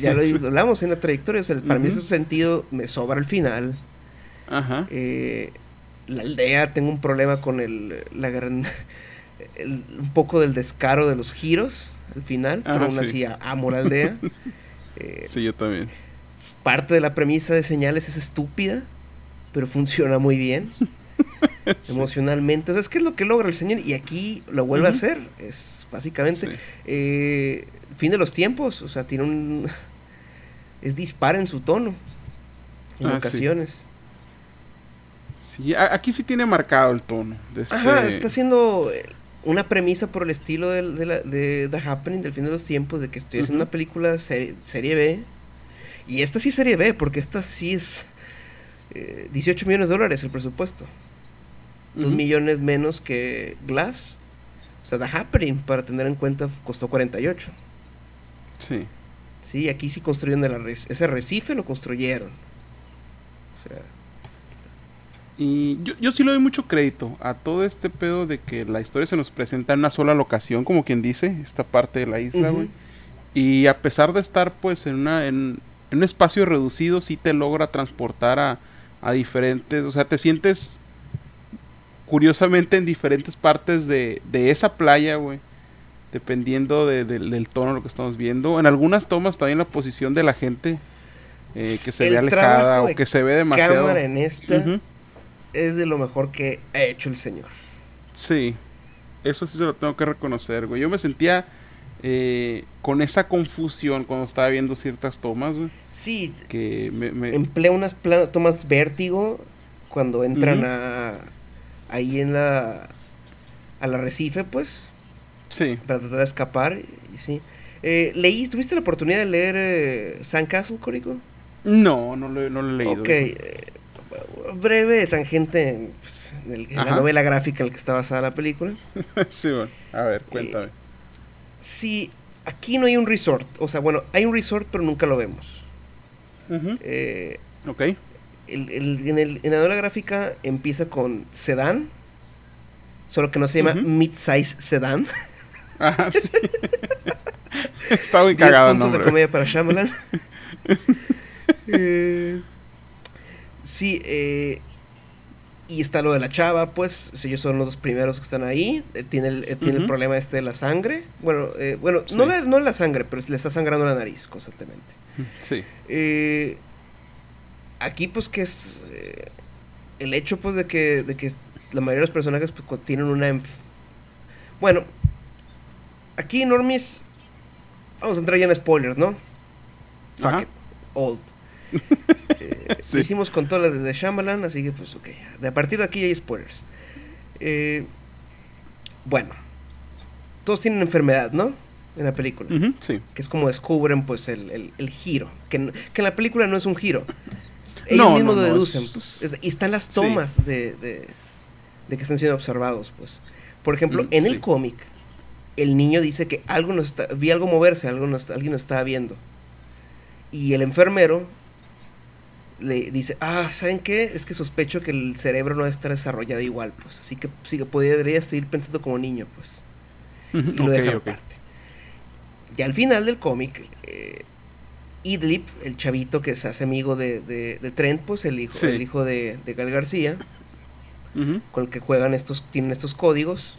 A: Ya lo hablamos en la trayectoria. para mí, en ese sentido, me sobra el final. Ajá. Eh, la aldea, tengo un problema con el, la gran, un poco del descaro de los giros al final, pero aún así amo la aldea.
B: Eh, sí, yo también.
A: Parte de la premisa de señales es estúpida. pero funciona muy bien. Emocionalmente. O sea, es que es lo que logra el señor y aquí lo vuelve a hacer. Es básicamente eh, fin de los tiempos. O sea, tiene un... Es dispara en su tono. En ah, ocasiones.
B: Sí. aquí sí tiene marcado el tono.
A: Ajá, este está haciendo eh, una premisa por el estilo de, de, The Happening, del fin de los tiempos, de que estoy haciendo una película serie B. Y esta sí es serie B, porque esta sí es 18 eh, millones de dólares el presupuesto. Dos millones menos que Glass. O sea, The Happening, para tener en cuenta, costó 48.
B: Sí.
A: Sí, aquí sí construyeron el ese recife, lo construyeron.
B: Y yo, yo sí le doy mucho crédito a todo este pedo de que la historia se nos presenta en una sola locación, como quien dice, esta parte de la isla, güey. Y a pesar de estar, pues, en, una, en, en, un espacio reducido, sí te logra transportar a, a diferentes, o sea, te sientes curiosamente en diferentes partes de, de esa playa, güey. Dependiendo del tono de lo que estamos viendo. En algunas tomas también la posición de la gente eh, que se ve alejada o que se ve demasiado.
A: cámara en esta es de lo mejor que ha hecho el señor.
B: Sí, eso sí se lo tengo que reconocer, güey. Yo me sentía eh, con esa confusión cuando estaba viendo ciertas tomas, güey.
A: Sí,
B: que me,
A: emplea unas tomas vértigo cuando entran a ahí en la al arrecife, pues.
B: Sí.
A: Para tratar de escapar, y sí. Eh, ¿Leí, tuviste la oportunidad de leer eh, Sandcastle, Córico?
B: No, no lo, no lo he leído.
A: Ok, eh, breve tangente pues, en, la novela gráfica en la que está basada la película.
B: sí, bueno, a ver, cuéntame.
A: sí, aquí no hay un resort, o sea, bueno, hay un resort, pero nunca lo vemos.
B: ok
A: en, el, la novela gráfica empieza con sedán, solo que no se llama mid-size sedán.
B: Ah, sí. Está muy cagado
A: puntos de comedia para Shyamalan. Eh, sí, eh, y está lo de la chava, pues, ellos son los dos primeros que están ahí. Eh, tiene el, tiene el problema este de la sangre. Bueno, bueno no, la, no la sangre, pero le está sangrando la nariz constantemente.
B: Sí
A: aquí pues que es eh, el hecho pues de que, de que la mayoría de los personajes pues, tienen una... Bueno, aquí Normis... Vamos a entrar ya en spoilers, ¿no? Fuck it. Old. Lo hicimos con todo lo de Shyamalan, así que pues ok. De a partir de aquí hay spoilers. Eh, bueno. Todos tienen enfermedad, ¿no? En la película.
B: sí.
A: Que es como descubren pues el, el, giro. Que, que en la película no es un giro ellos mismos lo deducen. y están las tomas de, de, que están siendo observados, pues. Por ejemplo, mm, en el cómic, el niño dice que algo nos está, vi algo moverse, algo alguien nos estaba viendo. Y el enfermero le dice, ah, ¿saben qué? Es que sospecho que el cerebro no estar desarrollado igual, pues. Así que, sí que podría seguir pensando como niño, pues. Y lo deja aparte. Y al final del cómic, eh, Idlib, el chavito que se hace amigo de, de, Trent, pues el hijo, el hijo de, de Gal García, con el que juegan estos, tienen estos códigos.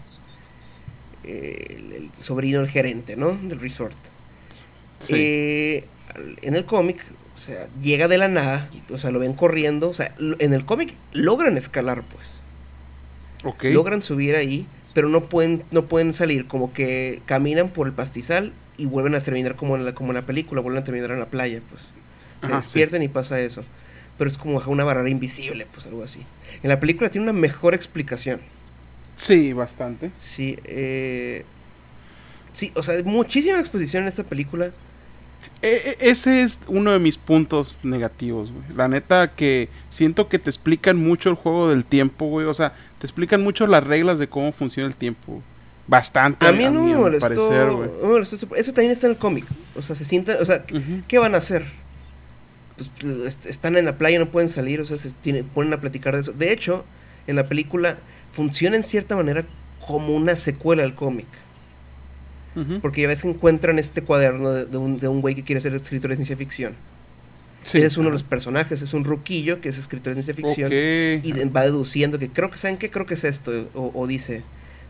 A: el, sobrino, el gerente, ¿no? Del resort. Eh, en el cómic, o sea, llega de la nada, o sea, lo ven corriendo, o sea, en el cómic logran escalar, pues. Logran subir ahí, pero no pueden, no pueden salir, como que caminan por el pastizal y vuelven a terminar como en la, como la película, vuelven a terminar en la playa, pues. Se despiertan y pasa eso. Pero es como una barrera invisible, pues algo así. En la película tiene una mejor explicación.
B: Sí, bastante.
A: Sí, eh, sí, o sea, muchísima exposición en esta película.
B: E, e, ese es uno de mis puntos negativos, güey. La neta que siento que te explican mucho el juego del tiempo, güey. O sea, te explican mucho las reglas de cómo funciona el tiempo bastante.
A: A mí no me molestó. Eso también está en el cómic. O sea, se sienta. O sea, ¿qué van a hacer? Pues, están en la playa, no pueden salir. O sea, se ponen a platicar de eso. De hecho, en la película funciona en cierta manera como una secuela al cómic. Porque ya ves que encuentran este cuaderno de, un, de un güey que quiere ser escritor de ciencia ficción. Sí, es uno de los personajes, es un ruquillo que es escritor de ciencia ficción. Y va deduciendo que creo que, ¿saben qué? Creo que es esto. o dice,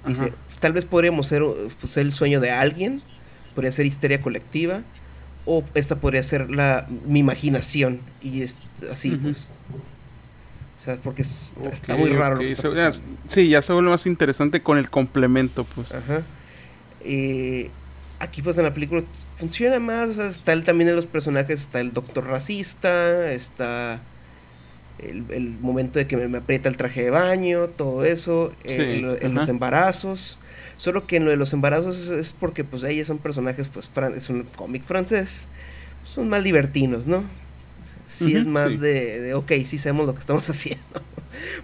A: Dice, tal vez podríamos ser, pues, el sueño de alguien, podría ser histeria colectiva, o esta podría ser la, mi imaginación, y es así, pues. O sea, porque es- está muy raro. lo que está
B: ya- sí, ya se vuelve más interesante con el complemento, pues.
A: Ajá. Eh, aquí pues en la película funciona más, o sea, está el, también en los personajes, está el doctor racista, está el, el momento de que me, me aprieta el traje de baño, todo eso, eh,
B: Sí,
A: en, lo- en los embarazos. Solo que en lo de los embarazos es, es porque pues ellos son personajes, pues fran- es un cómic francés, son más divertinos, ¿no? Sí es más
B: sí.
A: de, de, ok, sí sabemos lo que estamos haciendo.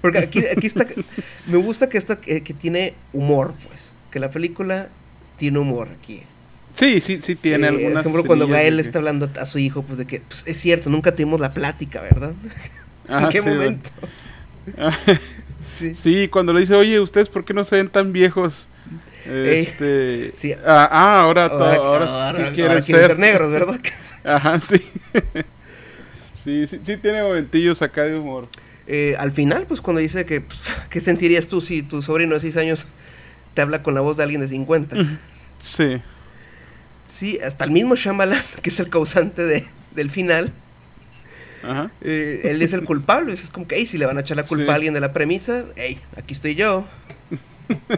A: Porque aquí, aquí está, me gusta que, esta, que, que tiene humor, pues, que la película tiene humor aquí.
B: Sí, sí, sí tiene
A: Eh,
B: algunas.
A: Por ejemplo, cuando Gael
B: de
A: está
B: que-
A: hablando a su hijo, pues de que pues, es cierto, nunca tuvimos la plática, ¿verdad?
B: Ajá,
A: ¿En qué
B: sí,
A: momento? Sí.
B: Sí, cuando le dice, oye, ¿ustedes por qué no se ven tan viejos? Este.
A: sí.
B: Ah, ah, ahora,
A: Ahora,
B: ahora,
A: ahora-
B: sí
A: ahora
B: quieren
A: quieren
B: ser.
A: ser negros, ¿verdad?
B: Ajá, sí. sí, sí. Sí tiene momentillos acá de humor.
A: Eh, al final, pues cuando dice que, pues, ¿qué sentirías tú si tu sobrino de 6 años te habla con la voz de alguien de 50?
B: Sí.
A: Sí, hasta el mismo Shyamalan, que es el causante de, del final,
B: Ajá.
A: eh, él es el culpable. Es como que, hey, si le van a echar la culpa
B: Sí.
A: a alguien de la premisa, hey, aquí estoy yo.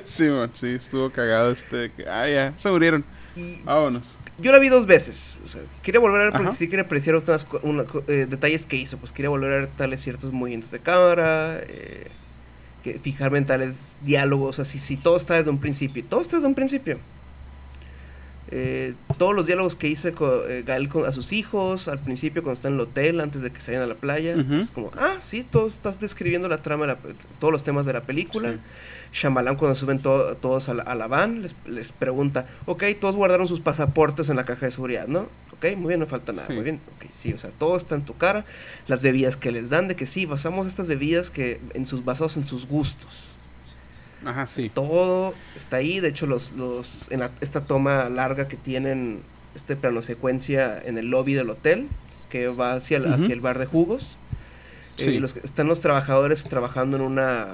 B: Sí, man, sí, estuvo cagado este. Ah, ya, se murieron.
A: Y
B: Vámonos.
A: yo la vi dos veces. O sea, quería volver a ver porque sí quería apreciar co- eh, detalles que hizo. Pues quería volver a ver tales ciertos movimientos de cámara. eh, que fijarme en tales diálogos. Así, si todo está desde un principio. Todo está desde un principio. Eh, todos los diálogos que hice con eh, Gael con, a sus hijos al principio cuando está en el hotel antes de que se vayan a la playa es como ah sí todo estás describiendo la trama de la todos los temas de la película
B: Sí.
A: Shyamalan cuando suben to- todos a la, a la van les, les pregunta, ok, todos guardaron sus pasaportes en la caja de seguridad, ¿no? Ok, muy bien, no falta nada,
B: Sí.
A: muy bien, ok, sí, o sea, todo está en tu cara, las bebidas que les dan, de que sí, basamos estas bebidas que en sus, basados en sus gustos,
B: Ajá, sí.
A: todo está ahí, de hecho, los, los, en la- esta toma larga que tienen, este plano secuencia en el lobby del hotel, que va hacia el, hacia el bar de jugos, eh,
B: Sí.
A: los, están los trabajadores trabajando en una.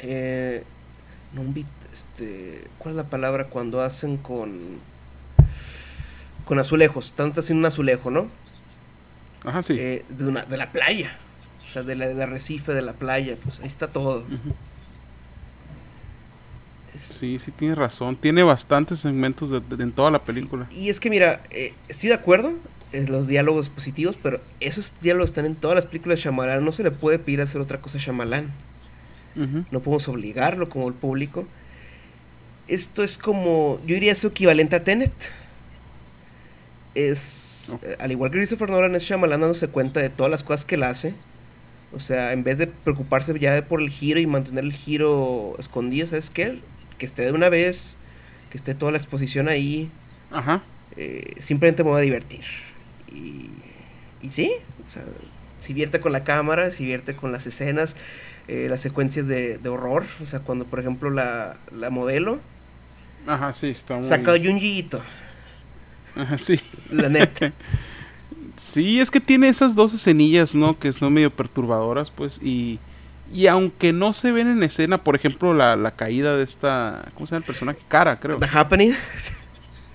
A: Eh, no un bit. Este, ¿Cuál es la palabra cuando hacen con. con azulejos? Están haciendo un azulejo, ¿no?
B: Ajá, sí.
A: Eh, de, una, de la playa. O sea, de del arrecife de la playa. Pues ahí está todo.
B: Sí, sí, tiene razón. Tiene bastantes segmentos de- de- en toda la película.
A: Y es que mira, eh, estoy de acuerdo en los diálogos positivos, pero esos diálogos están en todas las películas de Shyamalan. No se le puede pedir hacer otra cosa a Shyamalan. No podemos obligarlo como el público. Esto es como, yo diría su equivalente a Tenet. Es, eh, al igual que Christopher Nolan, es Shyamalan dándose cuenta de todas las cosas que él hace. O sea, en vez de preocuparse ya de por el giro y mantener el giro escondido, ¿sabes qué? Que esté de una vez, que esté toda la exposición ahí.
B: Ajá.
A: eh, simplemente me voy a divertir. Y, y sí, o sea, se con la cámara, se vierte con las escenas, eh, las secuencias de, de horror. O sea, cuando por ejemplo la, la modelo
B: Ajá, sí, está muy...
A: saca un yito,
B: Ajá, sí.
A: la neta.
B: Sí, es que tiene esas dos escenillas, ¿no? Que son medio perturbadoras, pues, y... Y aunque no se ven en escena, por ejemplo, la, la caída de esta... ¿Cómo se llama el personaje? Cara, creo.
A: The Happening.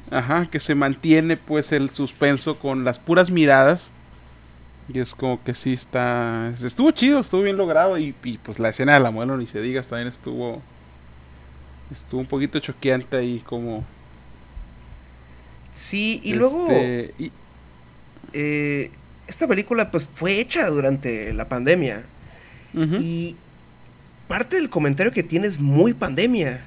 B: Ajá, que se mantiene, pues, el suspenso con las puras miradas. Y es como que sí está... Estuvo chido, estuvo bien logrado. Y, y, pues la escena de la modelo, ni se digas, también estuvo... Estuvo un poquito choqueante ahí, como...
A: Sí, y luego
B: este, y-
A: eh, esta película pues fue hecha durante la pandemia. Y parte del comentario que tiene es muy pandemia.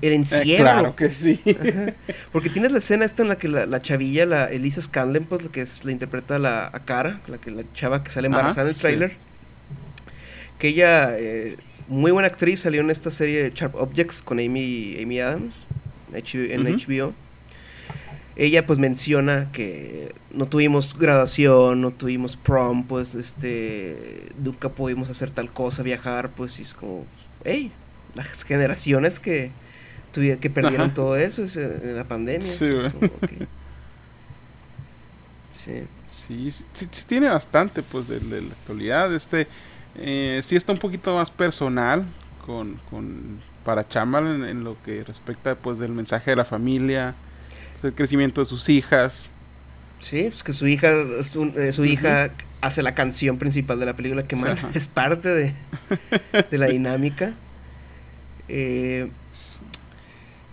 A: El
B: Eh,
A: encierro.
B: claro que sí.
A: Ajá. Porque tienes la escena esta en la que la, la chavilla, la Elisa Scanlon, pues la que es, la interpreta la, a Cara, la que la chava que sale embarazada en el
B: sí.
A: tráiler. Que ella, eh, muy buena actriz, salió en esta serie de Sharp Objects con Amy, Amy Adams en HBO. Ella pues menciona que no tuvimos graduación, no tuvimos prom, pues este nunca pudimos hacer tal cosa, viajar, pues y es como, hey, las generaciones que tuvi- que perdieron
B: Ajá.
A: todo eso es eh, en la pandemia.
B: Sí,
A: es como. Sí.
B: Sí, sí, sí, sí tiene bastante, pues, de, de la actualidad. Este, eh, sí está un poquito más personal con, con para Chamal en, en lo que respecta, pues, del mensaje de la familia, el crecimiento de sus hijas.
A: Sí, pues que su hija, su, eh, su hija hace la canción principal de la película, que man, es parte de, de la dinámica. Eh,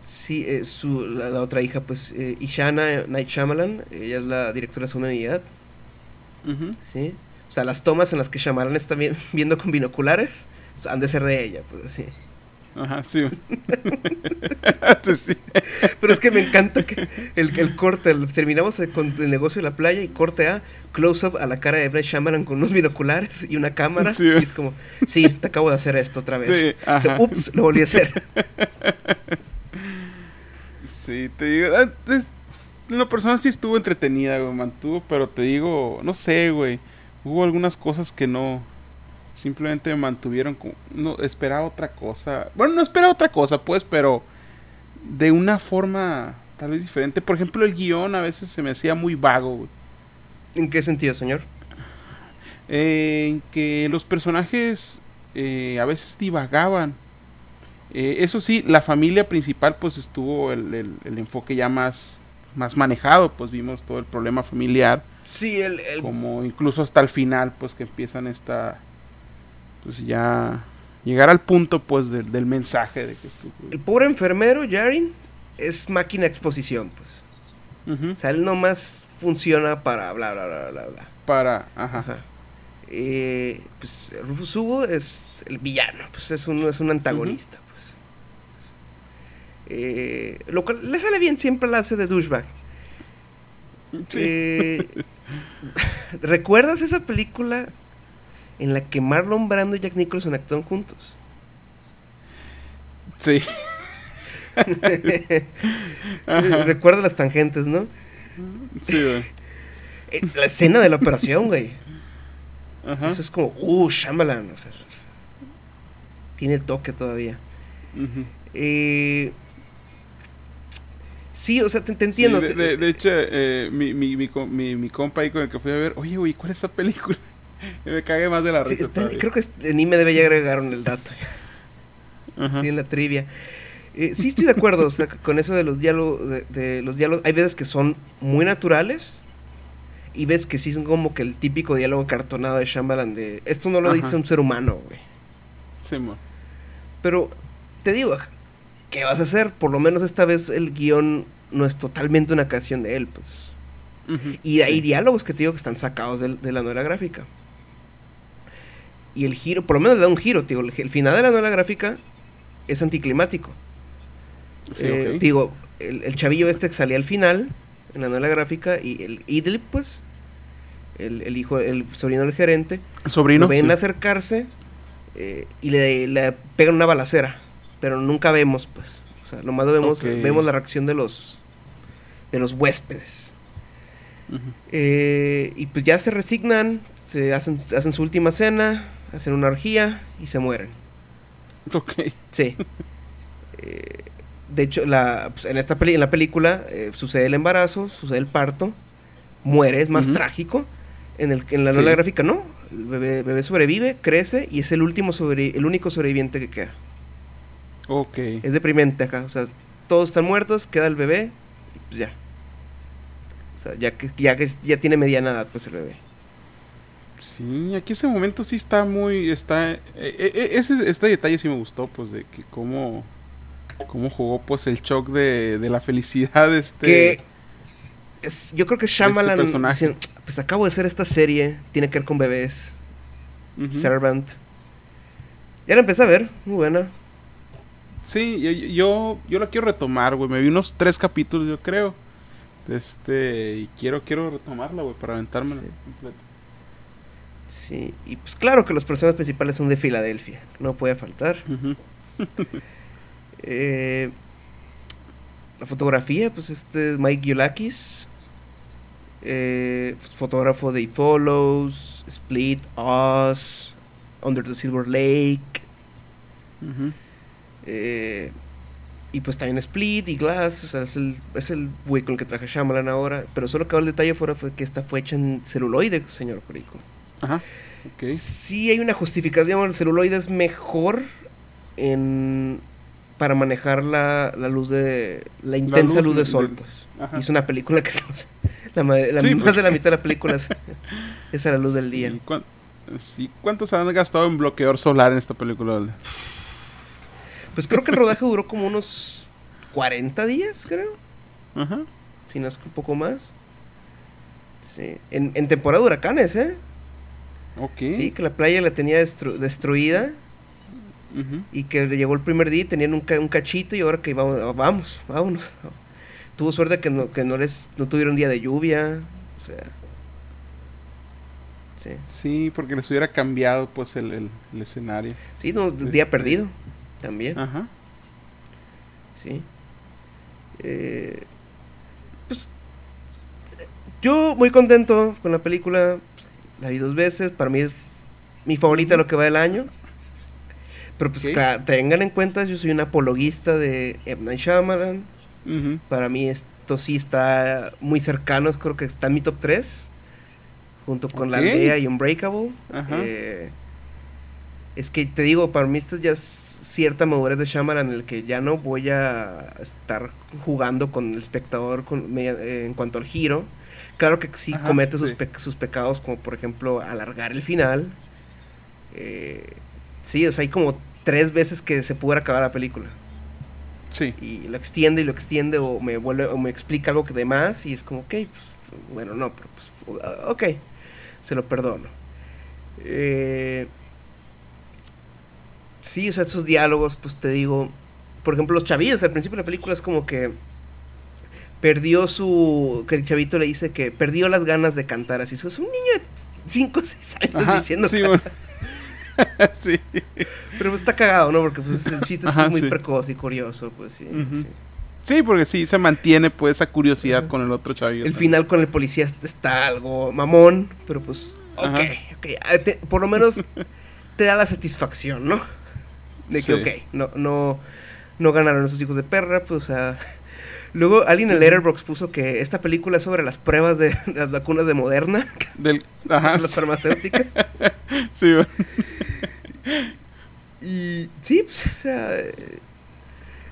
A: sí, eh, su, la, otra hija, pues, eh, Ishana Night Shyamalan, ella es la directora de su unidad. Sí. O sea, las tomas en las que Shyamalan está viendo con binoculares han de ser de ella, pues así.
B: Ajá, sí.
A: Pero es que me encanta que el, el corte, terminamos con el negocio de la playa y corte a close-up a la cara de Brad Shyamalan con unos binoculares y una cámara. y es como, sí, te acabo de hacer esto otra vez. Sí, Ups, lo volví a hacer.
B: Sí, te digo, ah, la persona sí estuvo entretenida, güey, mantuvo, pero te digo, no sé, güey, hubo algunas cosas que no, simplemente me mantuvieron, no, esperaba otra cosa, bueno, no esperaba otra cosa, pues, pero de una forma tal vez diferente. Por ejemplo, el guion a veces se me hacía muy vago, güey.
A: ¿En qué sentido, señor?
B: Eh, en que los personajes eh, a veces divagaban eh, eso sí, la familia principal pues estuvo el, el, enfoque ya más, más manejado, pues vimos todo el problema familiar.
A: Sí, el,
B: Como incluso hasta el final pues que empiezan esta, pues ya llegar al punto pues del, mensaje de que.
A: El pobre enfermero, Jarin, es máquina exposición pues. O sea, él nomás funciona para bla, bla, bla, bla, bla.
B: Para, ajá. ajá.
A: Eh, pues Rufus Hugo es el villano, pues es un, es un antagonista. Eh, lo cual le sale bien, siempre la hace de douchebag. Eh, ¿Recuerdas esa película en la que Marlon Brando y Jack Nicholson actúan juntos?
B: Sí.
A: Recuerda las tangentes, ¿no?
B: Sí, güey.
A: Eh, la escena de la operación, güey. Eso es como, uh, Shyamalan. O sea, tiene el toque todavía. eh, Sí, o sea, te, entiendo.
B: de, hecho, eh, mi, mi, mi, mi, compa ahí con el que fui a ver, oye, güey, ¿cuál es esa película? Me cagué más de la risa.
A: creo que ni me debe ya agregaron el dato. Sí, en la trivia. Eh, sí, estoy de acuerdo o sea, con eso de los diálogos. De, los diálogos. Hay veces que son muy naturales. Y ves que sí son como que el típico diálogo cartonado de Shyamalan de esto no lo dice un ser humano, güey.
B: Sí,
A: Pero te digo, ¿qué vas a hacer? Por lo menos esta vez el guion no es totalmente una canción de él, pues. Y hay diálogos que te digo que están sacados de, la novela gráfica. Y el giro, por lo menos le da un giro, digo, el, final de la novela gráfica es anticlimático. Eh, digo, el, chavillo este que salía al final, en la novela gráfica, y el Idlib, pues, el, hijo, el sobrino del gerente,
B: sobrino,
A: ven a acercarse eh, y le, le pegan una balacera pero nunca vemos, pues. O sea, nomás vemos, vemos la reacción de los, de los huéspedes. Eh, y pues ya se resignan, se hacen, hacen su última cena, hacen una orgía y se mueren.
B: Ok.
A: Sí. Eh, de hecho, la, pues, en, esta peli en la película eh, sucede el embarazo, sucede el parto, muere, es más trágico. En, el, en la novela gráfica no, el bebé, bebé, sobrevive, crece y es el, último sobre, el único sobreviviente que queda.
B: Ok.
A: Es deprimente acá. O sea, todos están muertos, queda el bebé y pues ya. O sea, ya que ya, que ya tiene mediana edad, pues el bebé.
B: Sí, aquí ese momento sí está muy. está eh, eh, eh, ese, Este detalle sí me gustó, pues, de que cómo. Cómo jugó, pues, el shock de, de la felicidad. Este.
A: Que. Es, yo creo que este Shyamalan. pues acabo de hacer esta serie, tiene que ver con bebés. Servant. Ya la empecé a ver, muy buena.
B: Sí, yo, yo, la quiero retomar, güey. Me vi unos tres capítulos, yo creo. Este, y quiero, quiero retomarla, güey, para aventármela
A: sí. completa. Sí, y pues claro que los personajes principales son de Filadelfia, no puede faltar. Eh, la fotografía, pues este es Mike Yulakis, eh, pues, fotógrafo de It Follows, Split, Oz, Under the Silver Lake. Eh, y pues también Split y Glass, o sea, es el, es el güey con el que traje Shyamalan ahora. Pero solo que el detalle fuera fue que esta fue hecha en celuloide, señor Jorico.
B: Ajá, ok.
A: Sí hay una justificación, el celuloide es mejor en para manejar la, la luz de la intensa luz, de sol, pues. Y es una película que estamos la, la más pues. de la mitad de la película es, es a la luz del día.
B: Sí, ¿Cuántos han gastado en bloqueador solar en esta película?
A: Pues creo que el rodaje duró como unos 40 días, creo. Ajá. Si no es un poco más. Sí. En, en temporada de huracanes, ¿eh? Ok. Sí, que la playa la tenía destruida. Y que llegó el primer día y tenían un, un cachito y ahora que vamos, vamos, vámonos. Tuvo suerte que no, que no les no tuvieron día de lluvia. O sea.
B: Sí. sí porque les hubiera cambiado pues el, escenario.
A: Sí, no, día este, perdido también. Ajá. Sí. Eh, pues, yo muy contento con la película. La vi dos veces. Para mí es mi favorita lo que va del año. Pero pues tengan en cuenta, yo soy un apologista de M. Night Shyamalan. Para mí esto sí está muy cercano, creo que está en mi top 3. Junto con La Aldea y Unbreakable. Eh, es que te digo, para mí esto ya es cierta madurez de Shyamalan en el que ya no voy a estar jugando con el espectador en cuanto al giro. Claro que sí comete sus, sus, pecados, como por ejemplo alargar el final. Eh, sí, o sea, hay como tres veces que se pudiera acabar la película. Sí. Y lo extiende y lo extiende o me vuelve o me explica algo que de más y es como, ok, pues, bueno, no, pero pues, ok, se lo perdono. Eh, sí, o sea, esos diálogos, pues te digo, por ejemplo, los chavillos al principio de la película es como que perdió su. que el chavito le dice que perdió las ganas de cantar así. Es un niño de 5 o 6 años diciendo. Sí, sí. Pero pues está cagado, ¿no? Porque pues el chiste es muy precoz y curioso, pues sí,
B: sí. porque sí se mantiene pues esa curiosidad con el otro chavito.
A: El final con el policía está algo mamón, pero pues ok, ok. Ah, por lo menos te da la satisfacción, ¿no? De que ok, no, no, no ganaron esos hijos de perra, pues o sea Luego alguien en Letterboxd puso que esta película es sobre las pruebas de, las vacunas de Moderna. Del, ajá. las farmacéuticas. sí, bueno. Y sí, pues, o sea...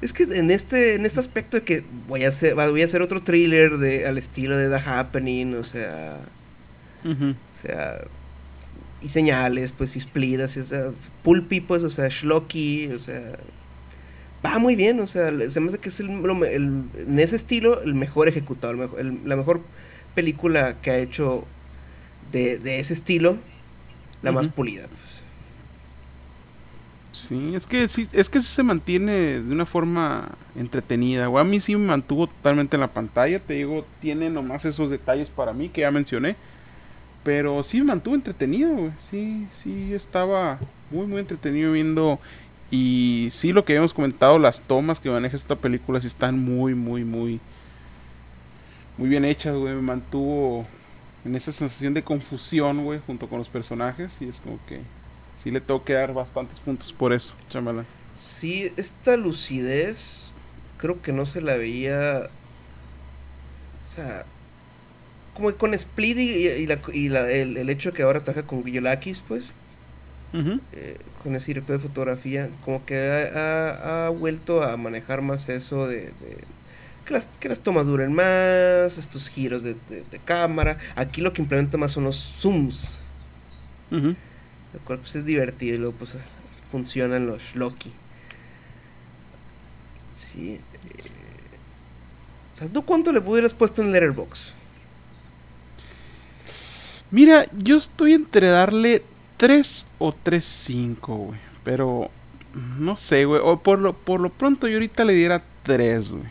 A: Es que en este, en este aspecto de que voy a hacer, voy a hacer otro thriller de, al estilo de The Happening, o sea... O sea... Y señales, pues, y split, o sea, pulpy, pues, o sea, schlocky, o sea va muy bien, o sea, se me hace que es el, en ese estilo el mejor ejecutado, la mejor película que ha hecho de, ese estilo, la más pulida. Pues.
B: Sí, es que sí, es que se mantiene de una forma entretenida. O a mí sí me mantuvo totalmente en la pantalla. Te digo, tiene nomás esos detalles para mí que ya mencioné. Pero sí me mantuvo entretenido, Sí, sí, estaba muy, muy entretenido viendo y sí, lo que habíamos comentado, las tomas que maneja esta película sí están muy, muy, muy, muy bien hechas, güey. Me mantuvo en esa sensación de confusión, güey, junto con los personajes. Y es como que sí le tengo que dar bastantes puntos por eso, chamala.
A: Sí, esta lucidez creo que no se la veía. O sea, como con Split y, el, hecho de que ahora trabaja con Guillolakis, pues. Eh, con ese director de fotografía, como que ha, vuelto a manejar más eso de, que, las, que las tomas duren más, estos giros de, cámara. Aquí lo que implementa más son los zooms. Lo cual pues es divertido y luego pues funcionan los Loki. Sí. Eh, ¿tú cuánto le hubieras puesto en Letterbox?
B: Mira, yo estoy entre darle 3 o 3.5, güey. Pero no sé, güey. O por lo, por lo pronto yo ahorita le diera 3, güey.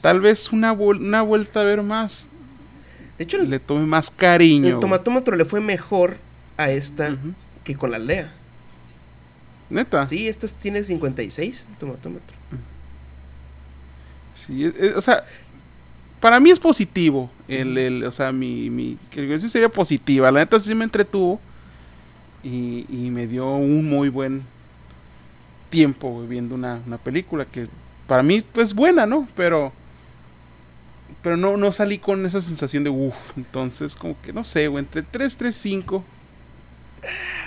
B: Tal vez una, una vuelta a ver más. De hecho, le tome más cariño.
A: El tomatómetro le fue mejor a esta que con la aldea.
B: ¿Neta?
A: Sí, esta tiene 56 el tomatómetro.
B: Sí, o sea, para mí es positivo. El, el, o sea, mi, mi sería positiva. La neta sí me entretuvo y, me dio un muy buen tiempo viendo una, película que para mí pues buena, ¿no? Pero pero no, no salí con esa sensación de uff, entonces como que no sé, güey, entre 3, 3, 5.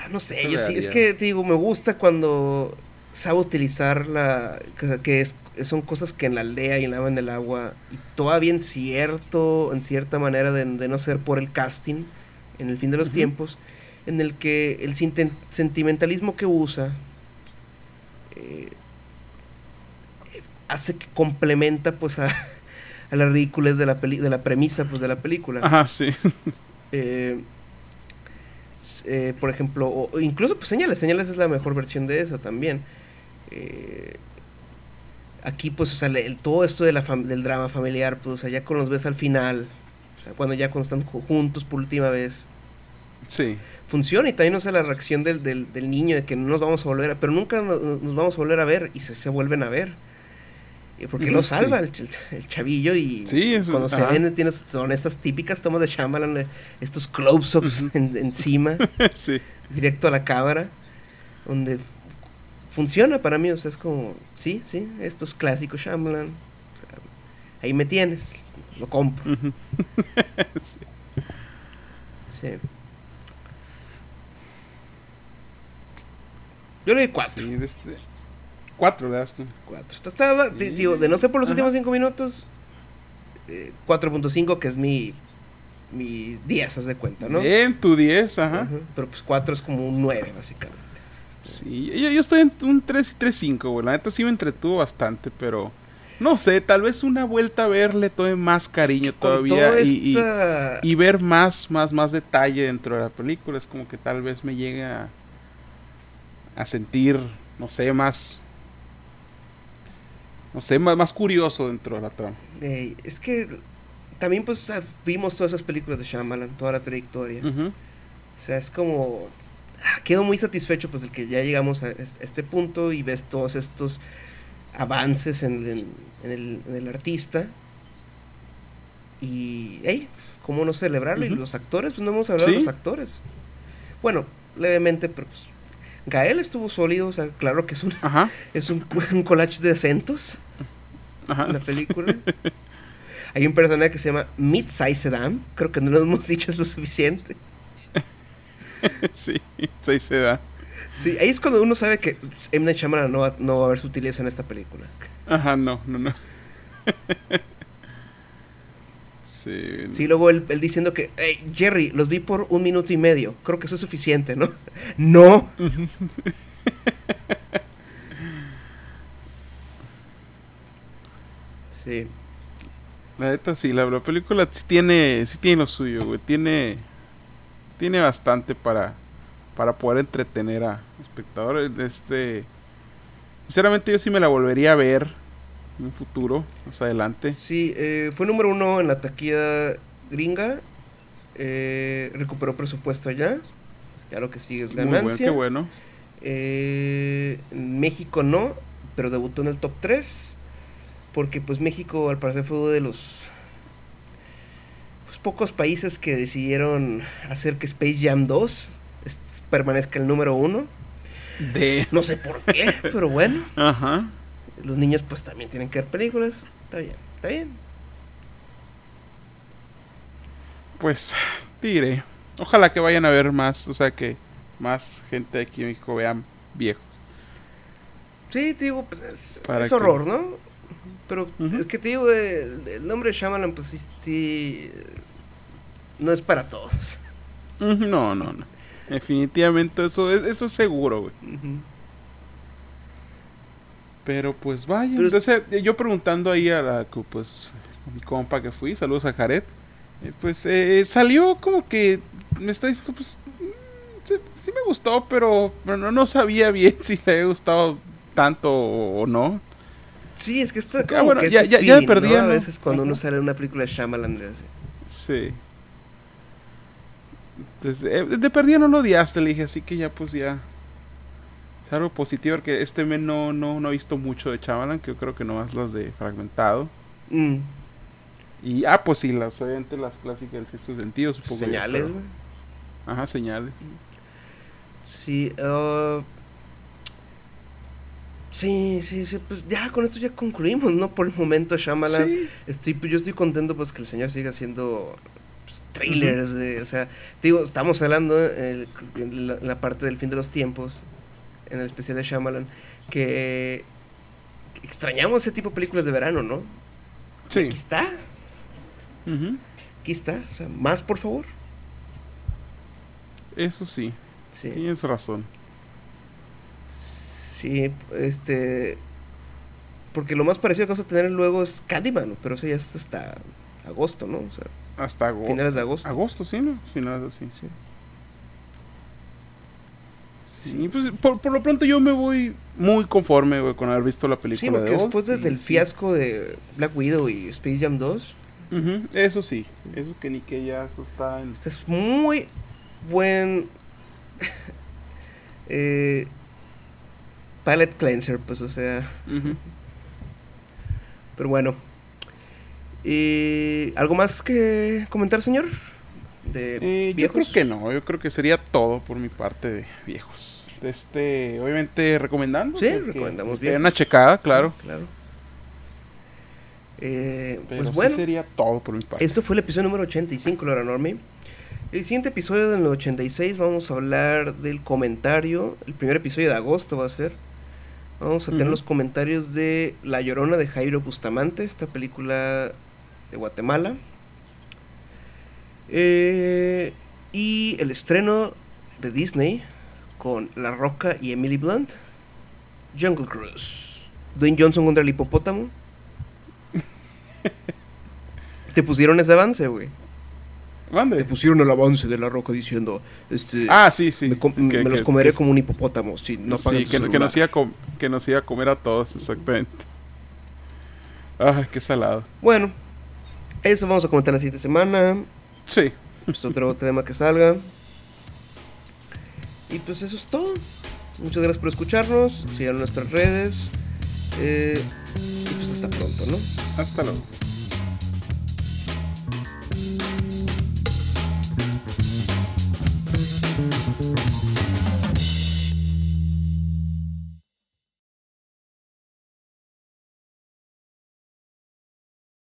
A: No sé, yo sí, es que te digo, me gusta cuando sabe utilizar la que, es, son cosas que en la aldea y en la en del agua y todavía en cierto en cierta manera de, de no ser por el casting en el fin de los tiempos, en el que el sentimentalismo que usa eh, hace que complementa pues a, a la ridiculez de la, peli- de la premisa pues de la película.
B: Ajá, sí.
A: Eh, eh, por ejemplo, o, incluso pues señales, señales es la mejor versión de eso también. Eh, aquí pues o sea, le- el- todo esto de la del drama familiar, pues o sea, ya cuando los ves al final, o sea, cuando ya cuando están ju- juntos por última vez,
B: Sí.
A: funciona y también o sea, la reacción del, del, del niño de que no nos vamos a volver a, pero nunca nos, nos vamos a volver a ver y se, se vuelven a ver. Eh, Porque lo salva
B: sí.
A: el, ch- el chavillo y
B: Sí, eso-
A: cuando se ven tienes, son estas típicas tomas de Shyamalan, eh, estos close-ups en- encima
B: sí.
A: directo a la cámara, donde funciona para mí, o sea, es como, sí, sí, estos clásicos Shyamalan, o sea, ahí me tienes, lo compro, sí. Yo le doy cuatro,
B: Sí, este... Cuatro le das tú.
A: cuatro. Está, estaba,
B: Sí.
A: digo, de no ser por los
B: Ajá.
A: últimos cinco minutos, eh, 4.5, que es mi, mi 10, haz de cuenta, ¿no?
B: Bien, tu 10, ajá.
A: Ajá, Pero pues 4 es como un 9, básicamente.
B: Sí, yo, yo estoy en un 3 y 3.5, güey. La neta sí me entretuvo bastante, pero... No sé, tal vez una vuelta a verle tome más cariño
A: Es que
B: todavía
A: toda
B: y, y-
A: esta-
B: y ver más, más, más detalle dentro de la película. Es como que tal vez me llegue a, sentir, no sé, más... No sé, más, más curioso dentro de la trama.
A: Eh, es que también pues vimos todas esas películas de Shyamalan, toda la trayectoria. O sea, es como... ah, Quedo muy satisfecho pues el que ya llegamos a es- este punto y ves todos estos avances en, el- en el, en el artista. Y, hey, ¿cómo no celebrarlo? Y los actores, pues no hemos hablado de
B: Sí.
A: los actores. Bueno, levemente, pero pues... Gael estuvo sólido, o sea, claro que es un,
B: Ajá,
A: es un, un collage de acentos
B: ajá.
A: la película. Hay un personaje que se llama Mid-Size Adam. Creo que no lo hemos dicho lo suficiente.
B: sí, se da.
A: Sí, ahí es cuando uno sabe que M. Night Shyamalan no va, no va a ver su utilidad en esta película.
B: Ajá, no, no, no. Sí.
A: Sí, luego él, él diciendo que, hey, Jerry, los vi por un minuto y medio. Creo que eso es suficiente, ¿no? No. Sí.
B: La neta sí, la, la película sí tiene, sí tiene lo suyo, güey. Tiene, tiene bastante para, para poder entretener a espectadores. Este, sinceramente yo sí me la volvería a ver un futuro, más adelante.
A: Sí, eh, fue número uno en la taquilla gringa. eh, recuperó presupuesto allá. Ya lo que sigue es
B: Muy bueno,
A: ganancia.
B: qué bueno.
A: Eh, México no, pero debutó en el top 3. Porque pues México al parecer fue uno de los pues, pocos países que decidieron hacer que Space Jam 2 es- permanezca el número uno.
B: De.
A: No sé por qué, pero bueno.
B: Ajá.
A: Los niños pues también tienen que ver películas. Está bien, está bien.
B: Pues, diré. Ojalá que vayan a ver más, o sea que más gente aquí en México vean viejos.
A: Sí, te digo, pues es,
B: que-
A: horror, ¿no? Pero es que te digo, el, el nombre de Shyamalan pues sí, sí, no es para todos.
B: No, no, no. Definitivamente eso es, eso es seguro, güey. Pero pues vaya.
A: Pero
B: Entonces, eh, yo preguntando ahí a la, pues, a mi compa que fui, saludos a Jared. eh, pues eh, salió como que me está diciendo, pues, mm, sí, sí me gustó, pero, pero no, no sabía bien si le había gustado tanto o, o no.
A: Sí, es que está
B: Ah,
A: como
B: bueno,
A: que
B: ya-
A: ese
B: ya- ya
A: feeling,
B: perdí,
A: ¿no? A veces cuando uno sale en una película de Shyamalan de así.
B: Sí. Entonces, eh, de perdida no lo odiaste, le dije, así que ya pues ya. Es algo positivo porque este mes no, no, no he visto mucho de Chamalan, que yo creo que nomás las de Fragmentado.
A: Mm,
B: Y, ah, pues sí, las, obviamente las clásicas del sexto sentido, supongo.
A: señales,
B: pero-
A: güey.
B: Ajá, señales.
A: Sí, ah, sí, sí, sí, pues ya con esto ya concluimos, ¿no? Por el momento Shyamalan.
B: Sí.
A: Estoy, pues, yo estoy contento pues que el señor siga haciendo pues, trailers de, o sea, te digo, estamos hablando eh, en la, en la parte del fin de los tiempos, en el especial de Shyamalan, que, extrañamos ese tipo de películas de verano, ¿no?
B: Sí.
A: Aquí está, aquí está, o sea, más por favor.
B: Eso sí.
A: Sí.
B: Tienes razón.
A: Sí, este. Porque lo más parecido que vamos a tener luego es Candyman, pero eso ya es hasta agosto, ¿no? O sea,
B: Hasta agosto.
A: finales de agosto.
B: Agosto, sí, ¿no? Finales así.
A: Sí.
B: Sí, pues por, por lo pronto yo me voy muy conforme, güey, con haber visto la película
A: Sí, porque
B: de
A: después de-
B: y
A: del
B: sí.
A: fiasco de Black Widow y Space Jam 2,
B: Ujú, Eso sí, eso que ni que ya eso está en...
A: este es muy buen eh, palette cleanser, pues, o sea, pero bueno. Y, ¿Algo más que comentar, señor? De
B: Eh, yo creo que no, yo creo que sería todo por mi parte de viejos. Este, obviamente recomendando.
A: Sí,
B: que-
A: recomendamos
B: que
A: viejos.
B: una checada, claro.
A: Sí, claro. Eh,
B: Pero
A: pues
B: sí
A: bueno,
B: sería todo por mi parte.
A: esto fue el episodio número 85, Laura Normi. El siguiente episodio del 86 vamos a hablar del comentario. El primer episodio de agosto va a ser. Vamos a tener los comentarios de La Llorona de Jairo Bustamante, esta película de Guatemala. Eh, y el estreno de Disney con La Roca y Emily Blunt, Jungle Cruise. Dwayne Johnson contra el hipopótamo. Te pusieron ese avance, güey.
B: Mande.
A: Te pusieron el avance de La Roca diciendo, este,
B: Ah, sí, sí.
A: me, com-
B: que-
A: me los comeré
B: que-
A: como un hipopótamo si no
B: sí, que, nos iba que nos iba a comer a todos, exactamente. Ay, qué salado.
A: Bueno, eso vamos a comentar la siguiente semana.
B: Sí.
A: Pues otro tema que salga. Y pues eso es todo. Muchas gracias por escucharnos. Sigan nuestras redes. Eh, y pues hasta pronto, ¿no?
B: Hasta luego.